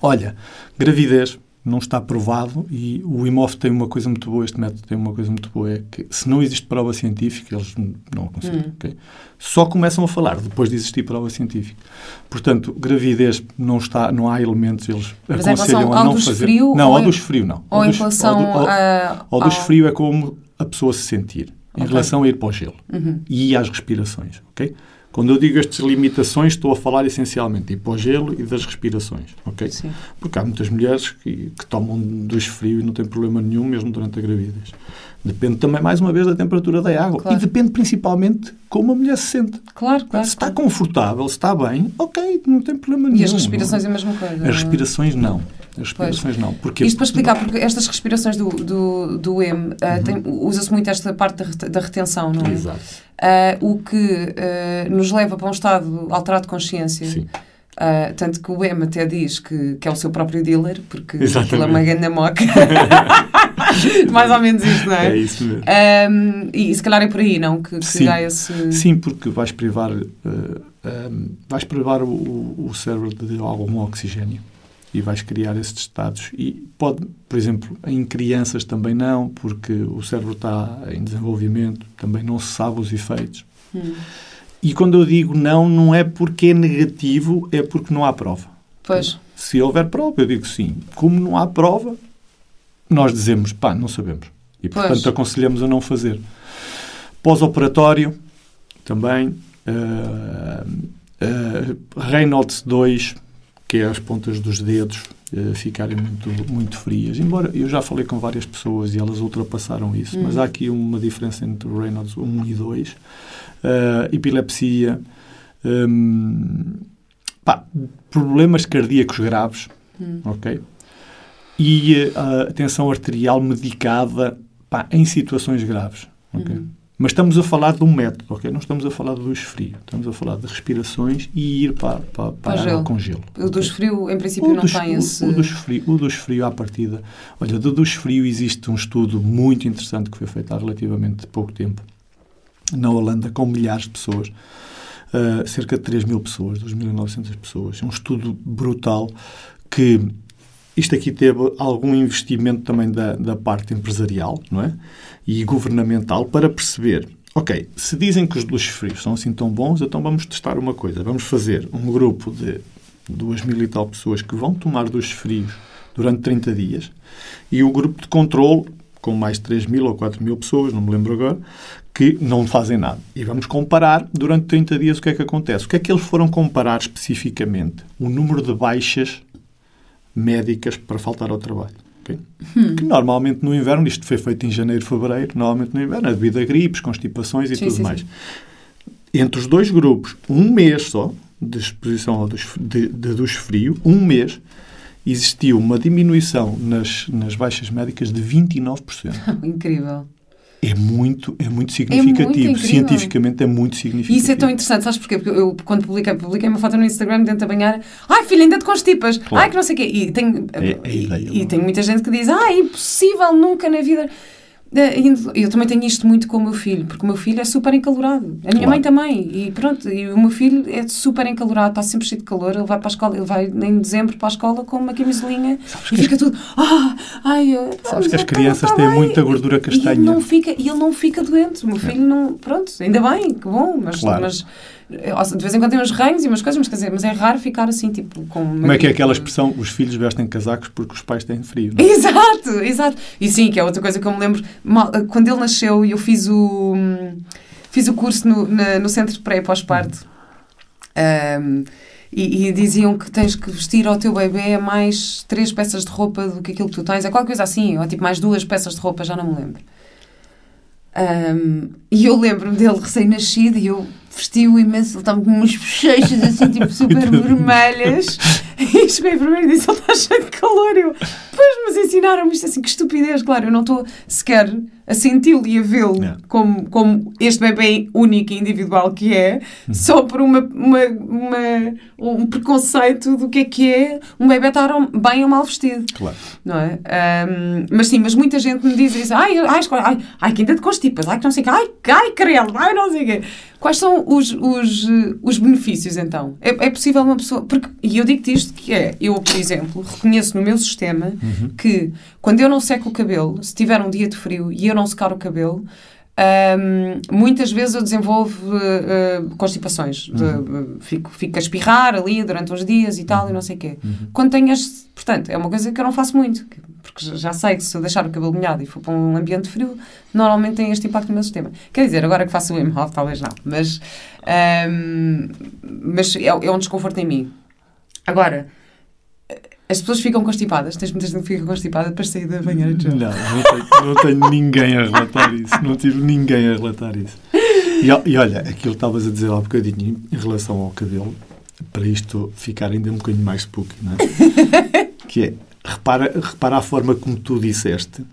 Olha, gravidez não está provado e o IMOF tem uma coisa muito boa, este método tem uma coisa muito boa, é que se não existe prova científica, eles não aconselham. Hum. Okay? Só começam a falar depois de existir prova científica. Portanto, gravidez não está, não há elementos, eles Mas aconselham a não fazer. Frio, não, ao dos frio não. Ou em relação ao, ao, ao dos frio é como a pessoa se sentir. Em okay. relação a ir para o gelo uhum. e às respirações, ok? Quando eu digo estas limitações, estou a falar essencialmente de hipogelo e das respirações, ok? Sim. Porque há muitas mulheres que, que tomam duche frio e não tem problema nenhum, mesmo durante a gravidez. Depende também, mais uma vez, da temperatura da água. Claro. E depende principalmente como a mulher se sente. Claro, claro. Se está confortável, se está bem, ok, não tem problema nenhum. E as respirações não. é a mesma coisa? As respirações não. As respirações pois. não. Isto para explicar, porque estas respirações do, do, do M, uh, uhum. usa-se muito esta parte da, da retenção, não é? Exato. Uh, o que uh, nos leva para um estado alterado de consciência. Sim. Uh, tanto que o M até diz que, que é o seu próprio dealer, porque aquilo é uma grande moca. Mais ou menos isso, não é? É isso mesmo. Um, e se calhar é por aí, não? Que, que Sim. há esse... Sim, porque vais privar, uh, um, vais privar o, o cérebro de algum oxigênio e vais criar esses estados. E pode, por exemplo, em crianças também não, porque o cérebro está em desenvolvimento, também não se sabe os efeitos. Hum. E quando eu digo não, não é porque é negativo, é porque não há prova. Pois. Se houver prova, eu digo sim. Como não há prova, nós dizemos, pá, não sabemos. E, portanto, pois. aconselhamos a não fazer. Pós-operatório, também, uh, uh, Reynolds 2, que é as pontas dos dedos uh, ficarem muito, muito frias. Embora eu já falei com várias pessoas e elas ultrapassaram isso, hum. mas há aqui uma diferença entre o Reynolds 1 e 2. Uh, eh, epilepsia, um, pá, problemas cardíacos graves, hum. ok? E uh, a tensão arterial medicada pá, em situações graves, ok? Hum. Mas estamos a falar de um método, ok? Não estamos a falar do duche frio. Estamos a falar de respirações e ir para, para, para a água com gelo. O duche frio, em princípio, o não tem esse... O duche frio, o duche frio, à partida... Olha, do duche frio existe um estudo muito interessante que foi feito há relativamente pouco tempo na Holanda com milhares de pessoas. Uh, cerca de 3 mil pessoas, 2.900 pessoas. É um estudo brutal que isto aqui teve algum investimento também da, da parte empresarial não é? e governamental para perceber, ok, se dizem que os duches frios são assim tão bons, então vamos testar uma coisa. Vamos fazer um grupo de duas mil e tal pessoas que vão tomar duches frios durante 30 dias e o grupo de controle com mais de 3 mil ou 4 mil pessoas, não me lembro agora, que não fazem nada. E vamos comparar durante 30 dias o que é que acontece. O que é que eles foram comparar especificamente? O número de baixas médicas para faltar ao trabalho. Okay? Hum. Que normalmente no inverno, isto foi feito em janeiro, fevereiro, normalmente no inverno é devido a gripes, constipações e sim, tudo sim, mais. Sim. Entre os dois grupos, um mês só de exposição ao dos, de, de dos frio, um mês, existiu uma diminuição nas, nas baixas médicas de 29%. Incrível. É muito, é muito significativo. É muito Cientificamente é muito significativo. E isso é tão interessante, sabes porquê? Porque eu, quando publiquei, publiquei uma foto no Instagram dentro da banheira, ai filha, ainda te constipas, claro. ai que não sei o quê. E, tenho, é, é ideia, e, e tem muita gente que diz, é impossível, nunca na vida. É, eu também tenho isto muito com o meu filho, porque o meu filho é super encalorado. A minha claro. mãe também. E pronto, e o meu filho é super encalorado, está sempre cheio de calor. Ele vai para a escola, ele vai em dezembro para a escola com uma camisolinha e fica tudo. Ah, ai, eu, Sabes que as crianças tá têm bem. muita gordura castanha. E ele não fica, ele não fica doente. O meu filho é. não. Pronto, ainda bem, que bom, mas. Claro. mas de vez em quando tem uns ranhos e umas coisas, mas, quer dizer, mas é raro ficar assim, tipo, com... Como é que é aquela expressão, os filhos vestem casacos porque os pais têm frio, não é? Exato, exato. E sim, que é outra coisa que eu me lembro, quando ele nasceu e eu fiz o, fiz o curso no, na, no centro de pré e pós-parto, um, e, e, diziam que tens que vestir ao teu bebê mais três peças de roupa do que aquilo que tu tens, é qualquer coisa assim, ou tipo mais duas peças de roupa, já não me lembro. Um, e eu lembro-me dele recém-nascido e eu vestiu imenso, ele estava com umas bochechas assim, tipo, super vermelhas. E cheguei primeiro e disse: Ele está cheio de calor. Eu, pois, mas ensinaram-me isto assim, que estupidez, claro. Eu não estou sequer a senti-lo e a vê-lo Yeah. como, como este bebê único e individual que é, Uhum. só por uma, uma, uma- um preconceito do que é que é um bebê estar bem ou mal vestido Claro. não é? Ahm, mas sim, mas muita gente me diz isso, ai, ai, ai, ai que ainda te constipas, ai, que não sei o quê, ai, ai, crelo, ai, não sei o quê. Quais são os, os, eh, os benefícios, então? É, é possível uma pessoa... Porque, e eu digo-te isto que é, eu, por exemplo, reconheço no meu sistema que quando eu não seco o cabelo, se tiver um dia de frio e eu não secar o cabelo, ahm, muitas vezes eu desenvolvo eh, eh, constipações. De- eh, fico, fico a espirrar ali durante uns dias e tal, e não sei o quê. Quando tenho este... Portanto, é uma coisa que eu não faço muito. que- Porque já- sei que se eu deixar o cabelo molhado e for para um ambiente frio, normalmente tem este impacto no meu sistema. Quer dizer, agora que faço o Wim Hof, talvez não. Mas, ahm, mas é, é um desconforto em mim. Agora, as pessoas ficam constipadas. Tens muita gente que fica constipada depois de sair da banheira de Não, gelo. não tenho, não tenho ninguém a relatar isso. Não tive ninguém a relatar isso. E, e olha, aquilo que estavas a dizer há bocadinho em relação ao cabelo, para isto ficar ainda um bocadinho mais spooky, não é? que é, repara, repara a forma como tu disseste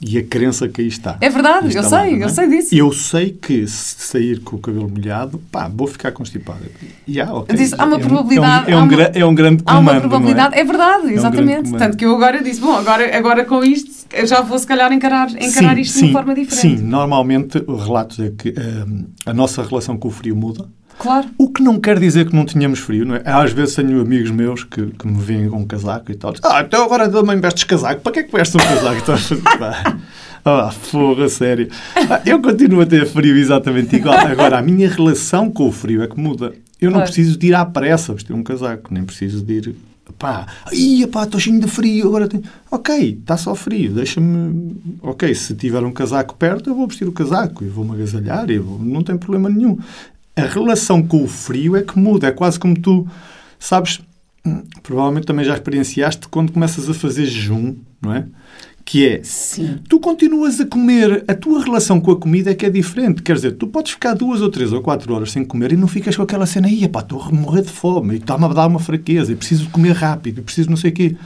e a crença que aí está. É verdade, eu Instalada, sei, não eu é? sei disso. Eu sei que se sair com o cabelo molhado, pá, vou ficar constipado. E há, ok. Disse, há uma É um- probabilidade, É um, é um, há uma- é um grande Há comando, uma probabilidade, é, verdade, grande exatamente. Tanto que eu agora disse, bom, agora, agora com isto, já vou se calhar encarar, encarar Sim, isto de sim, uma forma diferente. Sim, normalmente o relato é que hum, a nossa relação com o frio muda. Claro. O que não quer dizer que não tínhamos frio, não é? Às vezes tenho amigos meus que, que me veem com um casaco e tal. Ah, então agora também vestes casaco. Para que é que vestes um casaco? Ah, porra, sério. Ah, Eu continuo a ter frio exatamente igual. Agora, a minha relação com o frio é que muda. Eu não Claro. preciso de ir à pressa vestir um casaco, nem preciso de ir. Pá, ia pá, estou cheio de frio, agora tenho. Ok, está só frio, deixa-me. Ok, se tiver um casaco perto, eu vou vestir o casaco e vou-me agasalhar e vou... não tem problema nenhum. A relação com o frio é que muda, é quase como tu, sabes, provavelmente também já experienciaste quando começas a fazer jejum, não é? Que é, Sim. tu continuas a comer, a tua relação com a comida é que é diferente. Quer dizer, tu podes ficar duas ou três ou quatro horas sem comer e não ficas com aquela cena aí, pá, estou a morrer de fome e está-me a dar uma fraqueza e preciso comer rápido e preciso não sei o quê.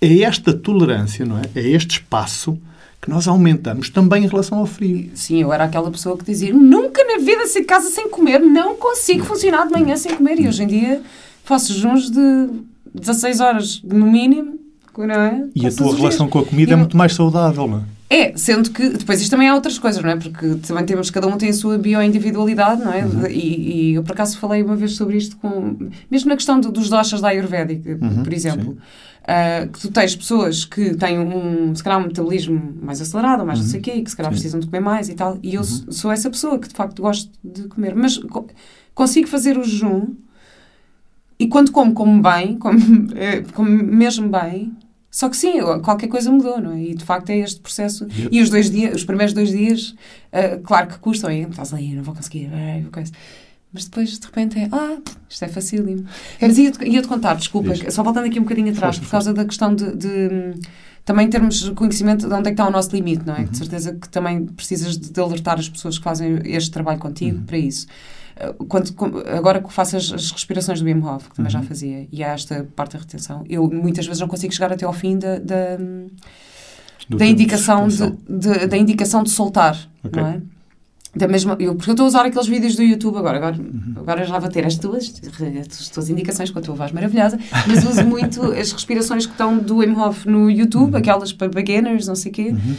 É esta tolerância, não é? É este espaço que nós aumentamos também em relação ao frio. Sim, eu era aquela pessoa que dizia nunca na vida de casa sem comer, não consigo funcionar de manhã sem comer. E hoje em dia faço jejuns de 16 horas no mínimo. Não é? E a tua relação dias. com a comida E é muito mais saudável, não é? É, sendo que depois isto também há outras coisas, não é? Porque também temos, cada um tem a sua bioindividualidade, não é? Uhum. E, e eu por acaso falei uma vez sobre isto com. Mesmo na questão do- dos doshas da Ayurvédica, Uhum, por exemplo. Ah, que tu tens pessoas que têm um, se calhar, um metabolismo mais acelerado, ou mais não sei o quê, que se calhar Uhum. Sim. precisam de comer mais e tal. E eu sou- sou essa pessoa que de facto gosto de comer. Mas co- consigo fazer o jejum e quando como, como bem, como, eh, como mesmo bem. Só que sim, qualquer coisa mudou, não é? E de facto é este processo. E os dois dias, os primeiros dois dias, ah, claro que custam, e estás ali, não vou conseguir, vou coisa. Mas depois de repente é, ah, isto é facílimo. Mas ia-te ia -te contar, desculpa, Diz. só voltando aqui um bocadinho atrás, Força, por causa da questão de, de, também termos conhecimento de onde é que está o nosso limite, não é? Uhum. De certeza que também precisas de, alertar as pessoas que fazem este trabalho contigo Uhum. para isso. Ah, Quando, agora que faço as, as respirações do Wim Hof, que também já Uhum. fazia, e há esta parte da retenção, eu muitas vezes não consigo chegar até ao fim da, da, da indicação de, de- da indicação de soltar, Ok. não é? Da mesma, eu, porque eu estou a usar aqueles vídeos do YouTube agora, agora, Uhum. agora já vou ter as tuas, as tuas indicações com a tua voz maravilhosa, mas uso muito as respirações que estão do Wim Hof no YouTube, aquelas para beginners, não sei o quê, Uhum.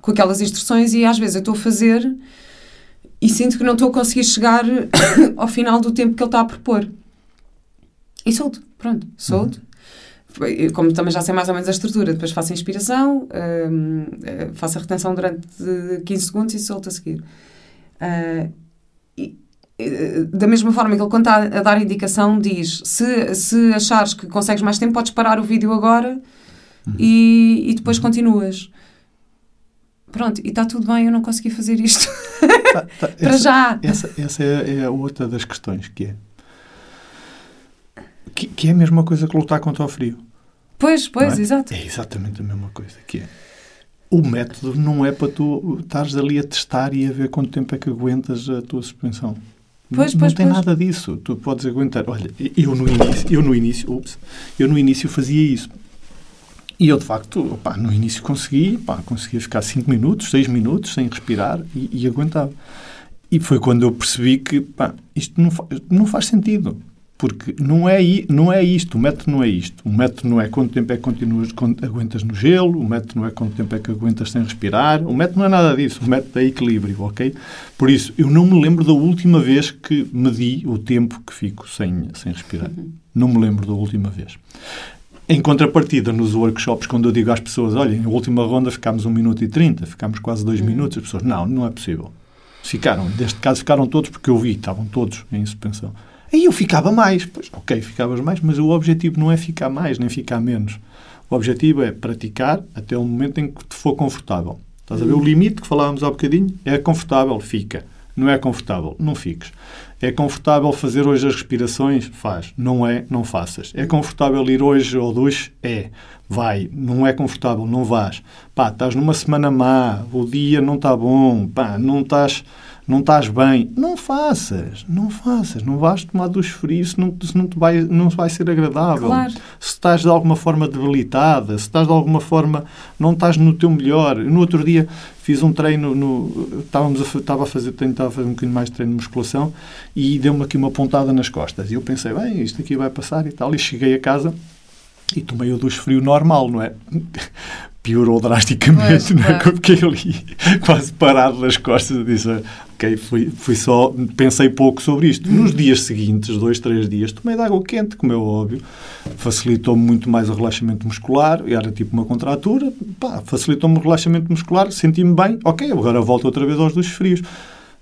com aquelas instruções e às vezes eu estou a fazer e sinto que não estou a conseguir chegar ao final do tempo que ele está a propor. E solto, pronto, solto. Eu, Como também já sei mais ou menos a estrutura, depois faço a inspiração, hum, eh, faço a retenção durante 15 segundos e solto a seguir. E, eh, da mesma forma que ele, quando está a dar indicação, diz: se, se achares que consegues mais tempo, podes parar o vídeo agora e, e depois continuas. Pronto, e está tudo bem, eu não consegui fazer isto. Tá, tá, Para essa- já. Essa, essa é, é outra das questões, que é... Que, que é a mesma coisa que lutar contra o frio. Pois, pois, é? exato. É exatamente a mesma coisa, que é... O método não é para tu estares ali a testar e a ver quanto tempo é que aguentas a tua suspensão. Pois, não, pois, não tem pois. nada disso. Tu podes aguentar. Olha, eu no início, eu no início, ups, eu no início fazia isso. E eu, de facto, opá, no início consegui, opá, conseguia ficar 5 minutos, 6 minutos sem respirar e, e, aguentava. E foi quando eu percebi que isto não, fa não faz sentido. Porque não é, não é isto, o método não é isto. O método não é quanto tempo é que continuas, aguentas no gelo, o método não é quanto tempo é que aguentas sem respirar, o método não é nada disso, o método é equilíbrio, ok? Por isso, eu não me lembro da última vez que medi o tempo que fico sem, sem respirar. Uhum. Não me lembro da última vez. Em contrapartida, nos workshops, quando eu digo às pessoas, olhem, na última ronda ficámos 1 minuto e 30, ficámos quase 2 uhum. minutos, as pessoas, não, não é possível. Ficaram, neste caso ficaram todos porque eu vi, estavam todos em suspensão. Aí eu ficava mais. Pois, ok, ficavas mais, mas o objetivo não é ficar mais, nem ficar menos. O objetivo é praticar até o momento em que te for confortável. Estás a ver? O limite que falávamos há bocadinho é confortável, fica. Não é confortável, não fiques. É confortável fazer hoje as respirações? Faz. Não é? Não faças. É confortável ir hoje ao duche? É. Vai. Não é confortável? Não vás. Pá, estás numa semana má, o dia não está bom, pá, não estás não estás bem, não faças, não faças, não vais tomar dos frios se não, se não, te vai, não vai ser agradável. Claro. Se estás de alguma forma debilitada, se estás de alguma forma, não estás no teu melhor. No outro dia fiz um treino, no, estávamos a, estava a fazer, tentava fazer um bocadinho mais de treino de musculação e deu-me aqui uma pontada nas costas. E eu pensei, bem, isto aqui vai passar e tal. E cheguei a casa e tomei o duche frio normal, não é? Piorou drasticamente, não é? Claro. Fiquei ali quase parado nas costas disse, ok, fui, fui só, pensei pouco sobre isto. Nos dias seguintes, dois, três dias, tomei de água quente, como é óbvio, facilitou-me muito mais o relaxamento muscular, era tipo uma contratura, facilitou-me o relaxamento muscular, senti-me bem, ok, agora volto outra vez aos duches frios.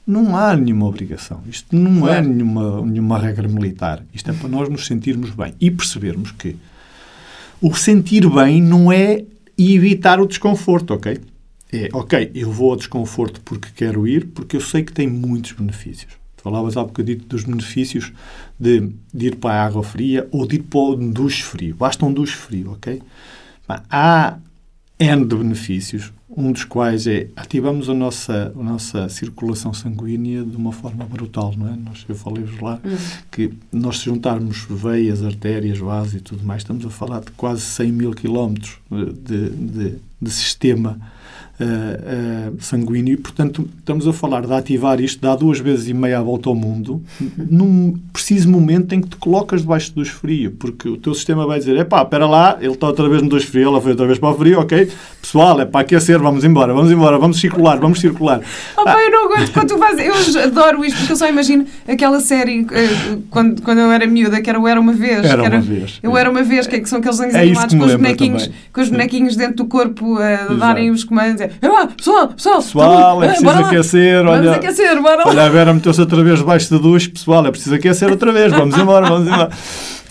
Não há nenhuma obrigação. Isto não é nenhuma, nenhuma regra militar. Isto é para nós nos sentirmos bem e percebermos que o sentir bem não é evitar o desconforto, ok? É, ok, eu vou ao desconforto porque quero ir, porque eu sei que tem muitos benefícios. Falavas há bocadinho dos benefícios de, de, ir para a água fria ou de ir para um duche frio. Basta um duche frio, ok? Há N de benefícios um dos quais é ativamos a nossa, a nossa circulação sanguínea de uma forma brutal, não é? Nós, eu falei-vos lá uhum. que nós se juntarmos veias, artérias, vasos e tudo mais, estamos a falar de quase 100 mil quilómetros de, de, de sistema uh, uh, sanguíneo e, portanto, estamos a falar de ativar isto, dá duas vezes e meia a volta ao mundo, num preciso momento em que te colocas debaixo do frio, porque o teu sistema vai dizer, epá, espera lá, ele está outra vez no dos frio, ela foi outra vez para o frio, ok? Pessoal, é para aquecer, vamos embora, vamos embora, vamos circular, vamos circular. Oh, ah. eu não aguento quando tu fazes, eu adoro isto, porque eu só imagino aquela série, eh, quando, quando eu era miúda, que era o Era Uma Vez. Era, era Uma Vez. Eu Era Uma Vez, que, é que são aqueles desenhos é animados com os bonequinhos, com os bonequinhos dentro do corpo a darem os comandos. Ah, pessoal, pessoal, pessoal, é preciso aquecer. Olha, vamos aquecer, bora Olha, a Vera meteu-se outra vez debaixo da duche. Pessoal, é preciso aquecer outra vez. Vamos embora, vamos embora.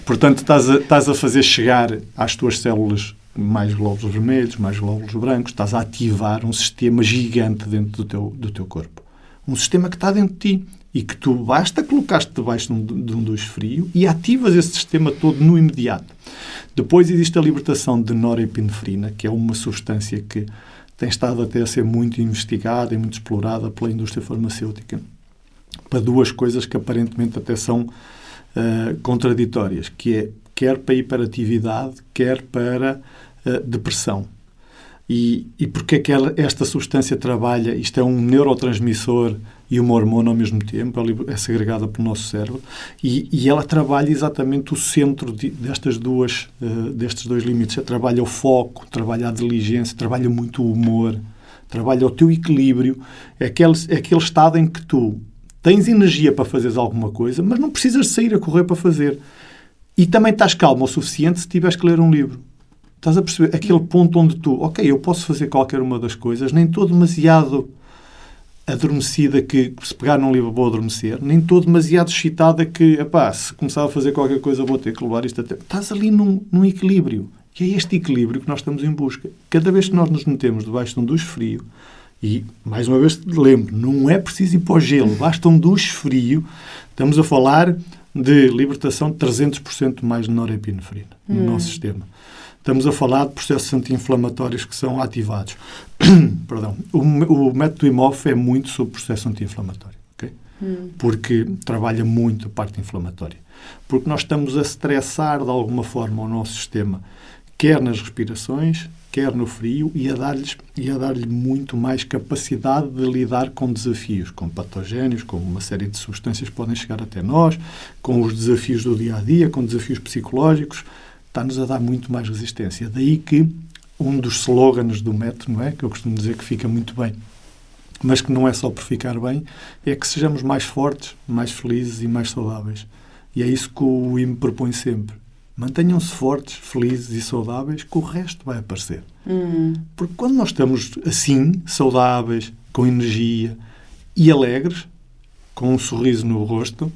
Portanto, estás a, estás a fazer chegar às tuas células mais glóbulos vermelhos, mais glóbulos brancos, estás a ativar um sistema gigante dentro do teu, do teu corpo. Um sistema que está dentro de ti e que tu basta colocar-te debaixo de um, de duche frio e ativas esse sistema todo no imediato. Depois existe a libertação de norepinefrina, que é uma substância que tem estado até a ser muito investigada e muito explorada pela indústria farmacêutica para duas coisas que aparentemente até são uh, contraditórias, que é quer para hiperatividade, quer para uh, depressão. E, e porque é que ela, esta substância trabalha? Isto é um neurotransmissor e uma hormona ao mesmo tempo, é segregada pelo nosso cérebro, e, e ela trabalha exatamente o centro de, destas duas, uh, destes dois limites. Ela trabalha o foco, trabalha a diligência, trabalha muito o humor, trabalha o teu equilíbrio. É aquele, é aquele estado em que tu tens energia para fazeres alguma coisa, mas não precisas sair a correr para fazer. E também estás calmo o suficiente se tiveres que ler um livro. Estás a perceber? Aquele ponto onde tu, ok, eu posso fazer qualquer uma das coisas, nem estou demasiado adormecida que se pegar num livro vou adormecer, nem estou demasiado excitada que, epá, se começar a fazer qualquer coisa vou ter que levar isto até... Estás ali num, num equilíbrio. E é este equilíbrio que nós estamos em busca. Cada vez que nós nos metemos debaixo de um duche frio, e, mais uma vez, lembro, não é preciso ir para o gelo, basta um duche frio, estamos a falar de libertação de 300% mais de norepinefrina no hum. nosso sistema. Estamos a falar de processos anti-inflamatórios que são ativados. Perdão. O, o, método IMOF é muito sobre processo anti-inflamatório, okay? hum. porque trabalha muito a parte inflamatória. Porque nós estamos a estressar de alguma forma o nosso sistema, quer nas respirações, quer no frio, e a dar-lhe dar muito mais capacidade de lidar com desafios, com patogénios, com uma série de substâncias que podem chegar até nós, com os desafios do dia a dia, com desafios psicológicos. Está-nos a dar muito mais resistência. Daí que um dos slogans do método, não é? Que eu costumo dizer que fica muito bem, mas que não é só por ficar bem, é que sejamos mais fortes, mais felizes e mais saudáveis. E é isso que o IME propõe sempre. Mantenham-se fortes, felizes e saudáveis, que o resto vai aparecer. Hum. Porque quando nós estamos assim, saudáveis, com energia e alegres, com um sorriso no rosto,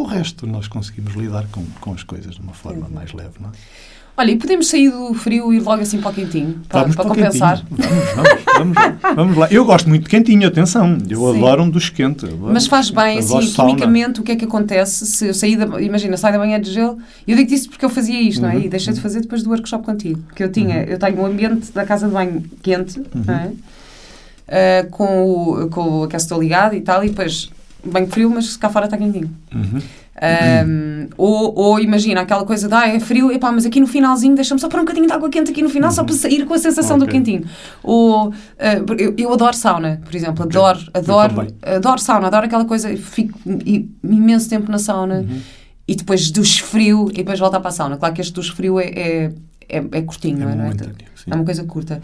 o resto nós conseguimos lidar com, com as coisas de uma forma uhum. mais leve, não é? Olha, e podemos sair do frio e ir logo assim para o quentinho? Para, vamos para, para compensar? Vamos, vamos, vamos, lá, vamos lá. Eu gosto muito de quentinho, atenção. Eu Sim. adoro um dos quentes. Mas faz bem, assim, quimicamente, o que é que acontece se eu sair da... Imagina, sai da manhã de gelo... Eu digo isso porque eu fazia isto, uhum. não é? E deixei de fazer depois do workshop contigo. Que eu tinha... Uhum. Eu tenho um ambiente da casa de banho quente, uhum. não é? Uh, com, o, com o aquecedor ligado e tal, e depois banho frio, mas cá fora está quentinho. Uhum. Um, ou, ou, imagina aquela coisa de ah, é frio, epá, mas aqui no finalzinho deixa-me só para um bocadinho de água quente aqui no final, uhum. só para sair com a sensação okay. do quentinho. Ou uh, eu, eu, adoro sauna, por exemplo, okay. adoro, adoro, adoro sauna, adoro aquela coisa, fico imenso tempo na sauna uhum. e depois dos frio e depois voltar para a sauna. Claro que este dos frio é, é é, é curtinho, é não é? É uma coisa curta.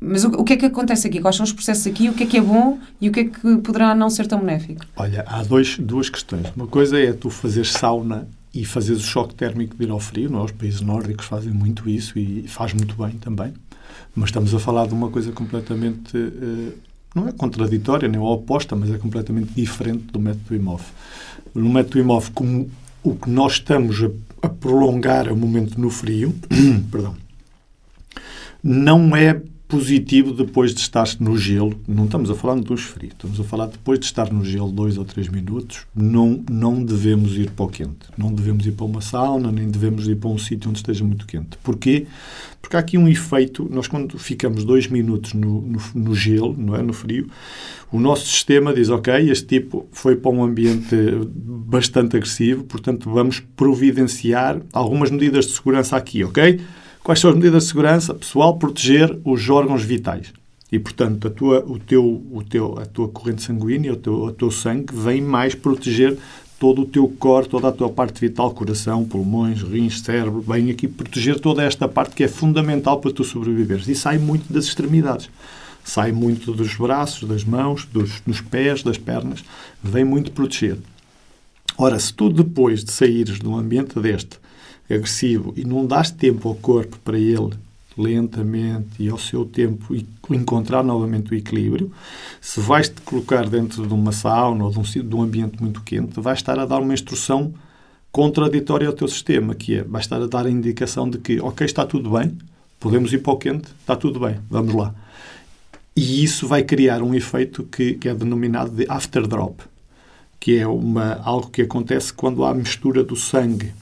Mas o, o, que é que acontece aqui? Quais são os processos aqui? O que é que é bom e o que é que poderá não ser tão benéfico? Olha, há dois, duas questões. Uma coisa é tu fazer sauna e fazer o choque térmico de ir ao frio. Não é? Os países nórdicos fazem muito isso e faz muito bem também. Mas estamos a falar de uma coisa completamente. Uh, não é contraditória nem oposta, mas é completamente diferente do método IMOF. No método IMOF, como o que nós estamos a a prolongar o momento no frio, perdão, não é positivo depois de estar no gelo. Não estamos a falar dos frios, estamos a falar depois de estar no gelo dois ou três minutos. Não, não devemos ir para o quente. Não devemos ir para uma sauna, nem devemos ir para um sítio onde esteja muito quente. Porquê? Porque há aqui um efeito. Nós, quando ficamos dois minutos no, no, no gelo, não é? no frio, o nosso sistema diz: Ok, este tipo foi para um ambiente bastante agressivo, portanto, vamos providenciar algumas medidas de segurança aqui, ok? Quais são as medidas de segurança? Pessoal, proteger os órgãos vitais. E, portanto, a tua, o teu, o teu, a tua corrente sanguínea, o teu, o teu sangue, vem mais proteger todo o teu corpo, toda a tua parte vital, coração, pulmões, rins, cérebro, vem aqui proteger toda esta parte que é fundamental para tu sobreviveres. E sai muito das extremidades. Sai muito dos braços, das mãos, dos, dos pés, das pernas. Vem muito proteger. Ora, se tu depois de saíres de um ambiente deste, agressivo e não dás tempo ao corpo para ele lentamente e ao seu tempo encontrar novamente o equilíbrio, se vais-te colocar dentro de uma sauna ou de um, de um ambiente muito quente, vais estar a dar uma instrução contraditória ao teu sistema, que é, vais estar a dar a indicação de que, ok, está tudo bem, podemos ir para o quente, está tudo bem, vamos lá. E isso vai criar um efeito que, que é denominado de after drop, que é uma, algo que acontece quando há mistura do sangue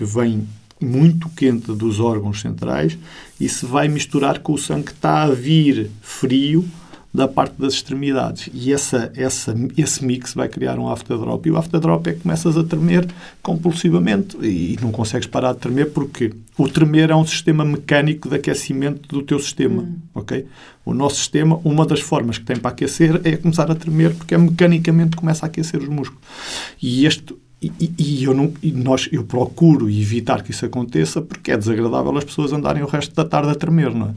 que vem muito quente dos órgãos centrais e se vai misturar com o sangue que está a vir frio da parte das extremidades. E essa, essa, esse mix vai criar um afterdrop. E o afterdrop é que começas a tremer compulsivamente e não consegues parar de tremer porque o tremer é um sistema mecânico de aquecimento do teu sistema. Hum. ok? O nosso sistema, uma das formas que tem para aquecer é começar a tremer porque é mecanicamente começa a aquecer os músculos. E este e, e, eu não, e nós, eu procuro evitar que isso aconteça porque é desagradável as pessoas andarem o resto da tarde a tremer, não é?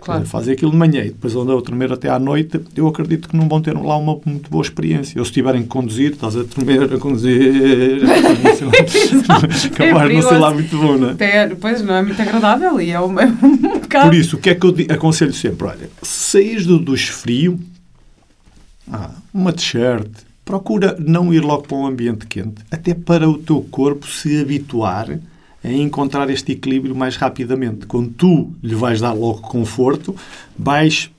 Claro. Fazer aquilo de manhã e depois andar a tremer até à noite, eu acredito que não vão ter lá uma muito boa experiência. Ou se tiverem que conduzir, estás a tremer, a conduzir, capaz não ser lá muito bom, não é? Pois não é muito agradável e é um, é um bocado. Por isso, o que é que eu aconselho sempre? Olha, se saís do, dos frio, ah, uma t-shirt, procura não ir logo para um ambiente quente, até para o teu corpo se habituar a encontrar este equilíbrio mais rapidamente. Quando tu lhe vais dar logo conforto, vais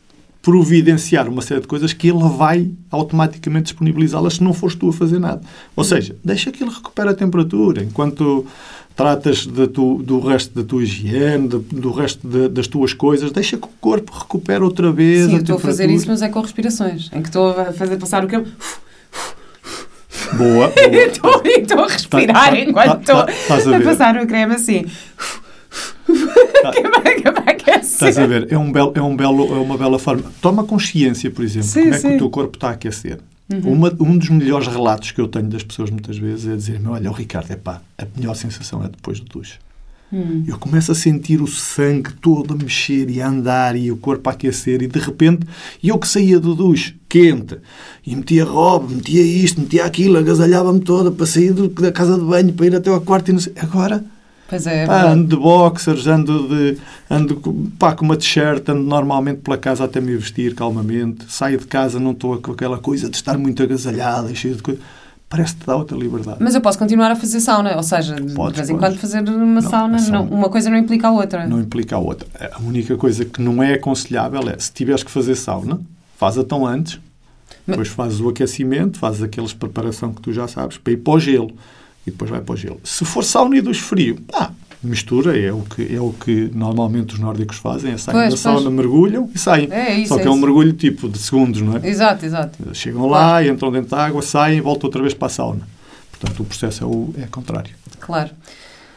providenciar uma série de coisas que ele vai automaticamente disponibilizá-las se não fores tu a fazer nada. Ou seja, deixa que ele recupere a temperatura enquanto tratas tu, do resto da tua higiene, do, do resto de, das tuas coisas, deixa que o corpo recupere outra vez Sim, a estou a fazer isso, mas é com respirações, em que estou a fazer passar o campo Boa. boa. estou, a respirar tá, tá enquanto tá, estou tá, a, a, passar o creme assim. Estás a ver? É, um belo, é, um belo, é uma bela forma. Toma consciência, por exemplo, Sim, como é sim. que o teu corpo está a aquecer. Uma- um dos melhores relatos que eu tenho das pessoas muitas vezes é dizer-me: Olha, o Ricardo, é pá, a melhor sensação é depois do duche. Eu começo a sentir o sangue todo a mexer e a andar e o corpo a aquecer e de repente eu que saía do duche quente e metia roupa, metia isto, metia aquilo, agasalhava-me toda para sair do- da casa de banho para ir até ao quarto e não sei. Agora Pois é, é Pá, ando de boxers, ando, de, ando pá, com uma t-shirt, ando normalmente pela casa até me vestir calmamente. Saio de casa, não estou com aquela coisa de estar muito agasalhada, cheio de coisa. Parece que te dá outra liberdade. Mas eu posso continuar a fazer sauna, ou seja, de Podes, vez em quando fazer uma Não, sauna, sauna- não- uma coisa não implica a outra. Não implica a outra. A única coisa que não é aconselhável é, se tiveres que fazer sauna, faz-a tão antes, Mas- depois fazes o aquecimento, fazes aqueles preparação que tu já sabes, para ir para o gelo. E depois vai para o gelo. Se for sauna e duche frio, ah, mistura, é o que, é o que normalmente os nórdicos fazem, é saem Pois, da pois. sauna, mergulham e saem. É isso, Só é que é um isso. mergulho tipo de segundos, não é? Exato, exato. Chegam lá, entram dentro da água, saem e voltam outra vez para a sauna. Portanto, o processo é, o, é contrário. Claro.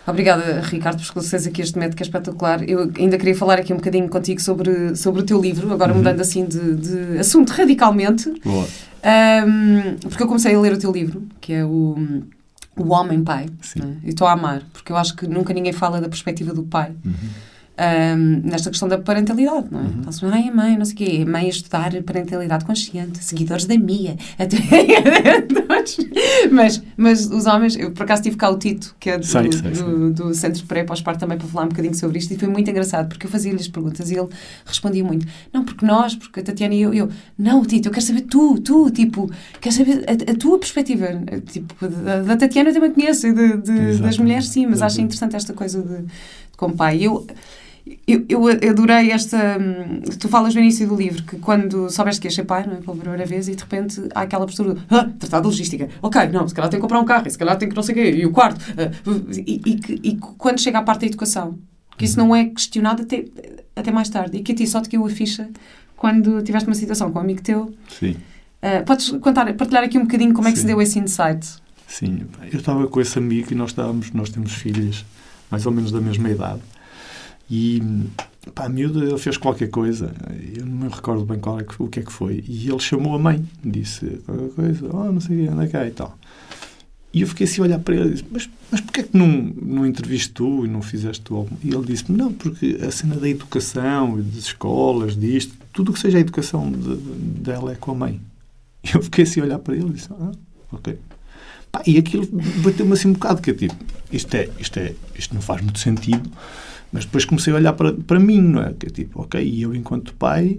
Obrigada, Ricardo, por esclarecer aqui este método que é espetacular. Eu ainda queria falar aqui um bocadinho contigo sobre, sobre o teu livro, agora Uhum. mudando assim de, de assunto radicalmente, Boa. Ahm, porque eu comecei a ler o teu livro, que é o, o Homem Pai, né? e estou a amar, porque eu acho que nunca ninguém fala da perspectiva do pai. Uhum. Ahm, nesta questão da parentalidade, não é? Uhum. Então, assim, ai, a mãe, não sei o quê, mãe a estudar parentalidade consciente, seguidores da Mia, até mas, mas os homens, eu por acaso tive cá o Tito, que é do, Sei, sei, do, do Centro de Pré pós-parto também para falar um bocadinho sobre isto, e foi muito engraçado, porque eu fazia-lhe as perguntas e ele respondia muito, não, porque nós, porque a Tatiana e eu, eu não, Tito, eu quero saber tu, tu, tipo, quero saber a, a tua perspectiva, tipo, da, da Tatiana eu também conheço, e de, de- das mulheres sim, mas acho Exatamente. interessante esta coisa de, de como pai. Eu, eu, eu adorei esta. hum, Tu falas no início do livro que quando soubeste que ias ser pai, não é? Pela primeira vez, e de repente há aquela postura de ah, tratar de logística. Ok, não, se calhar tenho que comprar um carro, e se calhar tenho que não sei o quê, e o quarto. ah, e, e, que- e quando chega à parte da educação, que isso não é questionado até, até mais tarde, e que a ti só te caiu a ficha quando tiveste uma situação com um amigo teu. Sim. Ah, podes contar, partilhar aqui um bocadinho como é que se Sim. deu esse insight? Sim, eu estava com esse amigo e nós estávamos, nós temos filhas mais ou menos da mesma idade. E pá, a miúda ele fez qualquer coisa, eu não me recordo bem qual é que, o que é que foi. E ele chamou a mãe, disse qualquer coisa, oh, não sei anda cá e tal. E eu fiquei assim a olhar para ele e disse: Mas, mas porquê é que não, não interviste tu e não fizeste tu? E ele disse-me: Não, porque a cena da educação, e das escolas, disto, tudo o que seja a educação de- dela é com a mãe. E eu fiquei assim a olhar para ele e disse: Ah, ok. Pá, e aquilo bateu-me assim um bocado, que é tipo, isto, é, isto, é, isto não faz muito sentido, mas depois comecei a olhar para, para mim, não é? Que é tipo, ok, e eu enquanto pai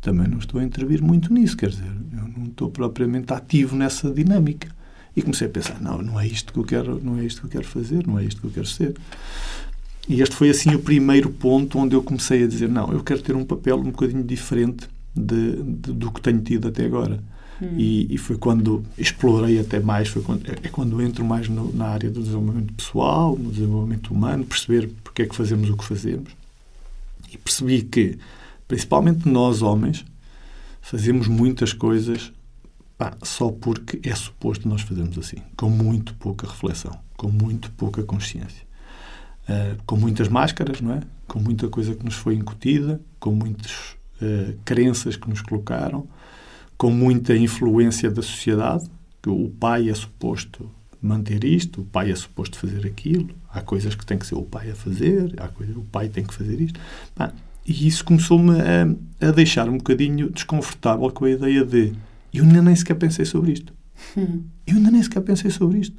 também não estou a intervir muito nisso, quer dizer, eu não estou propriamente ativo nessa dinâmica. E comecei a pensar, não, não é isto que eu quero, não é isto que eu quero fazer, não é isto que eu quero ser. E este foi assim o primeiro ponto onde eu comecei a dizer, não, eu quero ter um papel um bocadinho diferente de, de- do que tenho tido até agora. E, e foi quando explorei até mais, foi quando, é, é quando entro mais no- na área do desenvolvimento pessoal, no desenvolvimento humano, perceber porque é que fazemos o que fazemos. E percebi que, principalmente nós homens, fazemos muitas coisas pá, só porque é suposto nós fazermos assim, com muito pouca reflexão, com muito pouca consciência. Ah, com muitas máscaras, não é? Com muita coisa que nos foi incutida, com muitas ah, crenças que nos colocaram, com muita influência da sociedade, que o pai é suposto manter isto, o pai é suposto fazer aquilo, há coisas que tem que ser o pai a fazer, há coisas o pai tem que fazer isto. Pá, e isso começou-me a, a deixar um bocadinho desconfortável com a ideia de eu ainda nem sequer pensei sobre isto. Eu ainda nem sequer pensei sobre isto.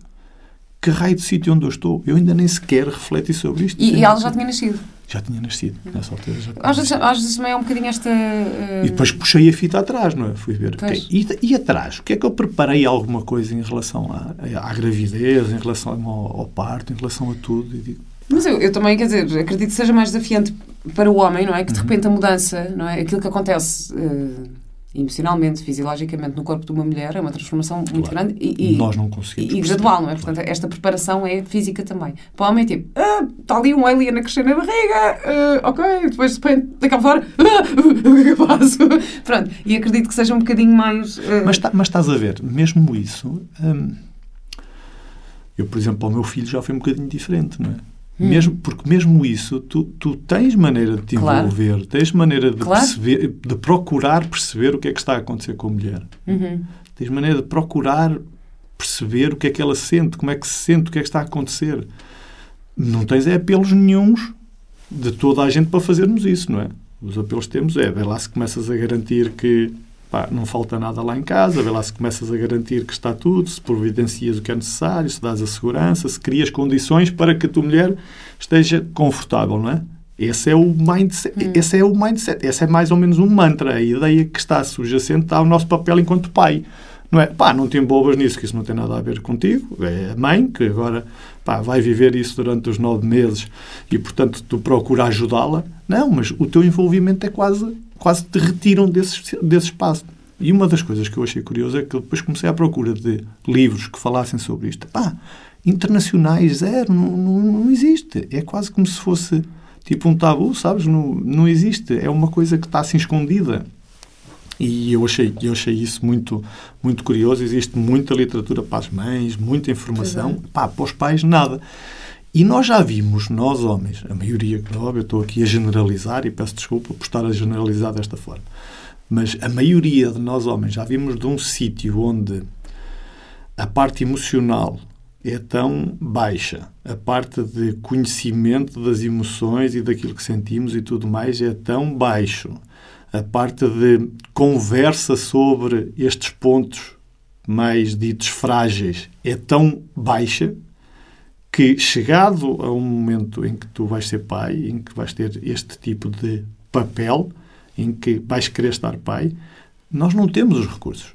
Que raio de sítio onde eu estou? Eu ainda nem sequer refleti sobre isto. E, e ela já tinha nascido. Já tinha nascido, nessa altura. Às vezes, às vezes também é um bocadinho esta. eh, E depois puxei a fita atrás, não é? Fui ver. E, e atrás? O que é que eu preparei alguma coisa em relação à, à gravidez, em relação ao, ao parto, em relação a tudo? Digo, Mas eu, eu também, quer dizer, acredito que seja mais desafiante para o homem, não é? Que de Uhum. repente a mudança, não é? Aquilo que acontece eh, emocionalmente, fisiologicamente no corpo de uma mulher é uma transformação muito Claro. grande e, e, nós não conseguimos. e, e gradual, não é? Portanto, esta preparação é física também. Para o homem é tipo, ah, está ali um alien a crescer na barriga, ah, ok, depois de repente, daqui a fora, ah, o que é que eu faço? Pronto, e acredito que seja um bocadinho mais. eh, Mas, tá- mas estás a ver, mesmo isso. hum, eu, por exemplo, ao meu filho já foi um bocadinho diferente, não é? Mesmo, porque mesmo isso, tu, tu tens maneira de te Claro. envolver, tens maneira de Claro. perceber, de procurar perceber o que é que está a acontecer com a mulher. Uhum. Tens maneira de procurar perceber o que é que ela sente, como é que se sente, o que é que está a acontecer. Não tens é apelos nenhuns de toda a gente para fazermos isso, não é? Os apelos que temos é, vê lá se começas a garantir que pá, não falta nada lá em casa, vê lá se começas a garantir que está tudo, se providencias o que é necessário, se dás a segurança, se crias condições para que a tua mulher esteja confortável, não é? Esse é o mindset, esse é o mindset, esse é mais ou menos um mantra, a ideia que está subjacente ao nosso papel enquanto pai. Não é? Pá, não te envolvas nisso, que isso não tem nada a ver contigo. É a mãe que agora pá, vai viver isso durante os nove meses e, portanto, tu procura ajudá-la. Não, mas o teu envolvimento é quase, quase te retiram desse, desse espaço. E uma das coisas que eu achei curioso é que depois comecei à procura de livros que falassem sobre isto. Pá, internacionais, zero, não, não, não existe. É quase como se fosse tipo um tabu, sabes? Não, não existe. É uma coisa que está assim escondida. E eu achei, eu achei isso muito, muito curioso. Existe muita literatura para as mães, muita informação. Pá, para os pais, nada. E nós já vimos, nós homens, a maioria, óbvio, eu estou aqui a generalizar e peço desculpa por estar a generalizar desta forma, mas a maioria de nós homens já vimos de um sítio onde a parte emocional é tão baixa, a parte de conhecimento das emoções e daquilo que sentimos e tudo mais é tão baixo, a parte de conversa sobre estes pontos mais ditos frágeis é tão baixa que, chegado a um momento em que tu vais ser pai, em que vais ter este tipo de papel, em que vais querer estar pai, nós não temos os recursos.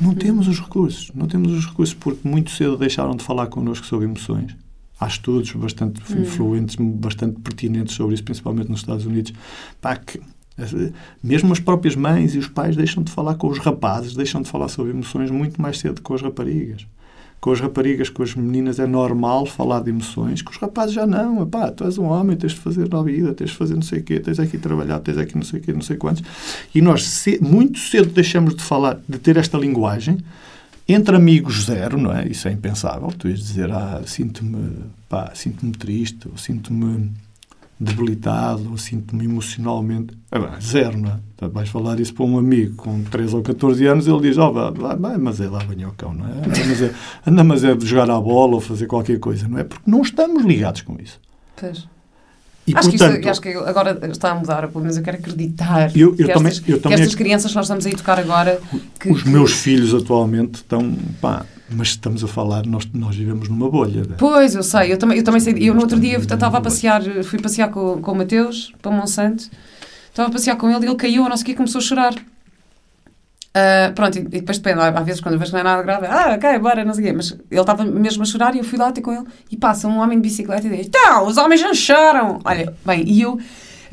Não temos os recursos. Não temos os recursos porque muito cedo deixaram de falar connosco sobre emoções. Há estudos bastante influentes, bastante pertinentes sobre isso, principalmente nos Estados Unidos. Pá, que, eh, mesmo as próprias mães e os pais deixam de falar com os rapazes, deixam de falar sobre emoções muito mais cedo que com as raparigas. Com as raparigas, com as meninas, é normal falar de emoções. Com os rapazes já não. Epá, tu és um homem, tens de fazer na vida, tens de fazer não sei o quê, tens aqui trabalhar, tens aqui não sei o quê, não sei quantos. E nós muito cedo deixamos de falar, de ter esta linguagem. Entre amigos, zero, não é? Isso é impensável. Tu ias dizer, ah, sinto-me, pá, sinto-me triste, ou sinto-me debilitado, ou sinto-me emocionalmente. Ah, bem, zero, não é? Então, vais falar isso para um amigo com 13 ou 14 anos, ele diz, oh, vá, mas é lá banhocão, não é? Anda, mas é, anda, mas é jogar à bola ou fazer qualquer coisa, não é? Porque não estamos ligados com isso. Pois. E, acho, portanto, que isso, acho que agora está a mudar, pelo menos eu quero acreditar Eu- eu que, também- estas, eu que também estas ac- crianças que nós estamos a tocar agora que, os que- meus filhos atualmente estão, pá, mas estamos a falar, nós, nós vivemos numa bolha. né? Pois, eu sei, eu também, eu também sei. Eu no outro dia estava a passear, fui passear com, com o Mateus para Monsanto, estava a passear com ele e ele caiu, a não sei o que, começou a chorar. Ah, pronto, e, e depois depende, às vezes quando vejo que não é nada grave, ah, ok, bora, não sei o quê, mas ele estava mesmo a chorar e eu fui lá ter com ele e passa um homem de bicicleta e diz: Então, os homens não choram! Olha, bem, e eu,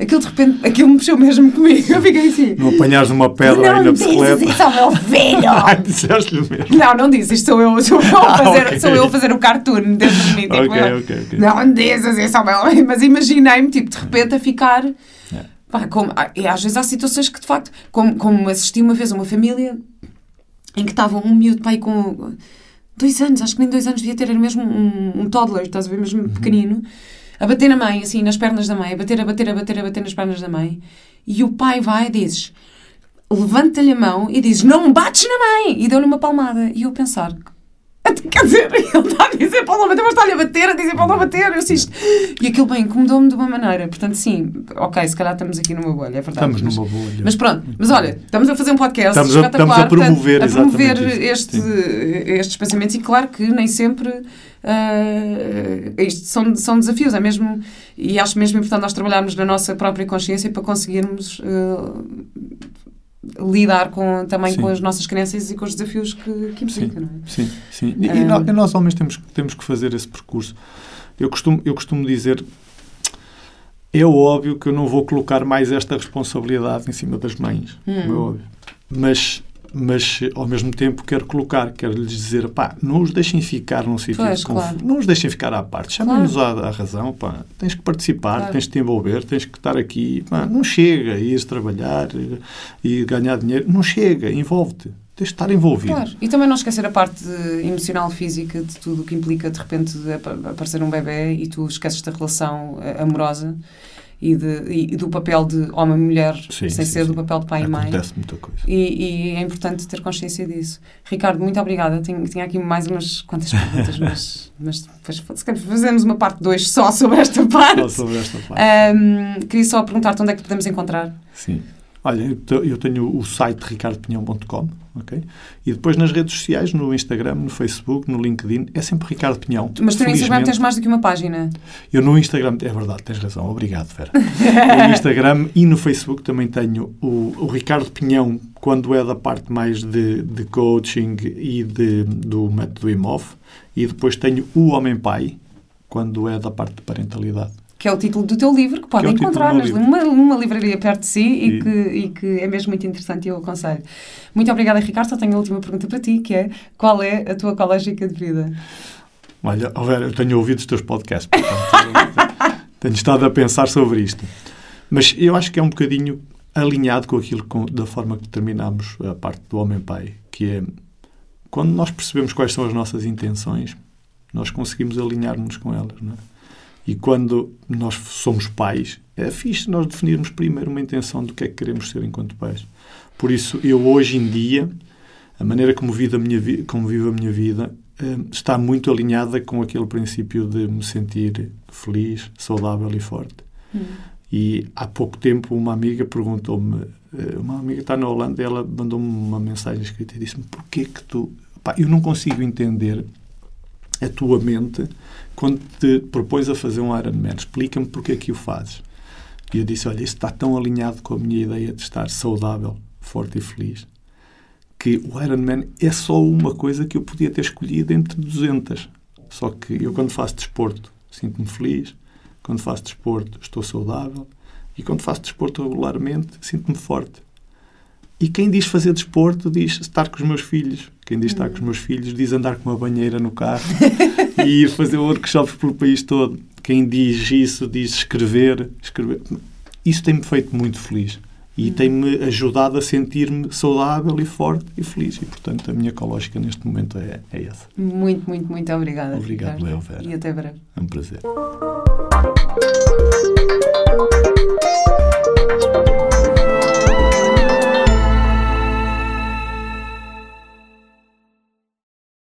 aquilo de repente, aquilo mexeu mesmo comigo, eu fiquei assim: Não apanhares uma pedra aí na Não dizes bicicleta. isso ao meu filho! Ah, disseste-lhe mesmo. Não, não disse, isto sou eu, sou eu, a Ah, fazer, ok. sou eu a fazer o cartoon dentro de mim. Tipo, Ok, eu- ok, ok. Não dizes isso ao meu Mas imaginei-me, tipo, de repente a ficar. Pá, como, ah, e às vezes há situações que, de facto, como, como assisti uma vez a uma família em que estava um miúdo, pai, com dois anos, acho que nem dois anos devia ter, era mesmo um, um toddler, estás a ver, mesmo pequenino, a bater na mãe, assim, nas pernas da mãe, a bater, a bater, a bater, a bater nas pernas da mãe, e o pai vai e diz, levanta-lhe a mão e diz, não bates na mãe, e deu-lhe uma palmada, e eu pensar, Quer dizer, ele está a dizer para não bater, mas está-lhe a bater, a dizer para não bater. Eu assisto. E aquilo bem incomodou-me de uma maneira. Portanto, sim, ok, se calhar estamos aqui numa bolha, é verdade. Estamos mas, numa bolha. Mas pronto, mas olha, estamos a fazer um podcast Estamos a- estamos a promover portanto, a promover este, estes pensamentos. E claro que nem sempre ah, isto são, são desafios, é mesmo. E acho mesmo importante nós trabalharmos na nossa própria consciência para conseguirmos. ah, lidar com, também Sim. com as nossas crenças e com os desafios que, que implica, não é? Sim, sim. E, e nó- nós homens temos, que- temos que fazer esse percurso. Eu costumo, eu costumo dizer, é óbvio que eu não vou colocar mais esta responsabilidade em cima das mães, Hum. como é óbvio. Mas, mas, ao mesmo tempo, quero colocar, quero lhes dizer, pá, não os deixem ficar num sítio Pois, claro. Não os deixem ficar à parte. Chamem-nos à, à razão, pá. Tens que participar, Claro. tens que te envolver, tens que estar aqui. Pá, não chega, ires trabalhar e, e ganhar dinheiro. Não chega, envolve-te. tens de estar envolvido. Claro. E também não esquecer a parte emocional, física, de tudo o que implica de repente aparecer um bebê e tu esqueces da relação eh, amorosa e, de, e do papel de homem e mulher, sim, sem sim, ser sim. do papel de pai Acontece e mãe. Acontece muita coisa. E, e, é importante ter consciência disso. Ricardo, muito obrigada. Tinha, tinha aqui mais umas quantas perguntas, mas, mas depois se calhar fazemos uma parte 2 só sobre esta parte. Só sobre esta parte. Um, queria só perguntar-te onde é que podemos encontrar. Sim. Olha, eu tenho o site ricardopinhão.com, ok? E depois nas redes sociais, no Instagram, no Facebook, no LinkedIn, é sempre Ricardo Pinhão. Mas tu no Instagram tens mais do que uma página. Eu no Instagram, é verdade, tens razão, obrigado, Vera. no Instagram e no Facebook também tenho o, o Ricardo Pinhão, quando é da parte mais de, de coaching e de, do método IMOV. E depois tenho o Homem Pai, quando é da parte de parentalidade que é o título do teu livro, que podem é encontrar numa, numa livraria perto de si e, e, que, e que é mesmo muito interessante e eu aconselho. Muito obrigada, Ricardo. Só tenho a última pergunta para ti, que é qual é a tua ecológica de vida? Olha, eu tenho ouvido os teus podcasts, portanto, tenho estado a pensar sobre isto. Mas eu acho que é um bocadinho alinhado com aquilo com, da forma que terminamos a parte do homem-pai, que é quando nós percebemos quais são as nossas intenções, nós conseguimos alinhar-nos com elas, não é? E quando nós somos pais, é fixe nós definirmos primeiro uma intenção do que é que queremos ser enquanto pais. Por isso, eu hoje em dia, a maneira como vivo a minha, vi como vivo a minha vida eh, está muito alinhada com aquele princípio de me sentir feliz, saudável e forte. Hum. E há pouco tempo uma amiga perguntou-me, eh, uma amiga está na Holanda, ela mandou-me uma mensagem escrita e disse-me porquê que tu... Pá, eu não consigo entender a tua mente quando te propões a fazer um Ironman. Explica-me porque é que o fazes. E eu disse, olha, isso está tão alinhado com a minha ideia de estar saudável, forte e feliz, que o Ironman é só uma coisa que eu podia ter escolhido entre 200. Só que eu, quando faço desporto, sinto-me feliz. Quando faço desporto, estou saudável. E quando faço desporto regularmente, sinto-me forte. E quem diz fazer desporto diz estar com os meus filhos. Quem diz estar com os meus filhos diz andar com uma banheira no carro e ir fazer workshops pelo país todo. Quem diz isso diz escrever. escrever. Isso tem-me feito muito feliz e hum. tem-me ajudado a sentir-me saudável e forte e feliz. E, portanto, a minha ecológica neste momento é, é essa. Muito, muito, muito obrigada. Obrigado, Leo Vera. E até breve. É um prazer.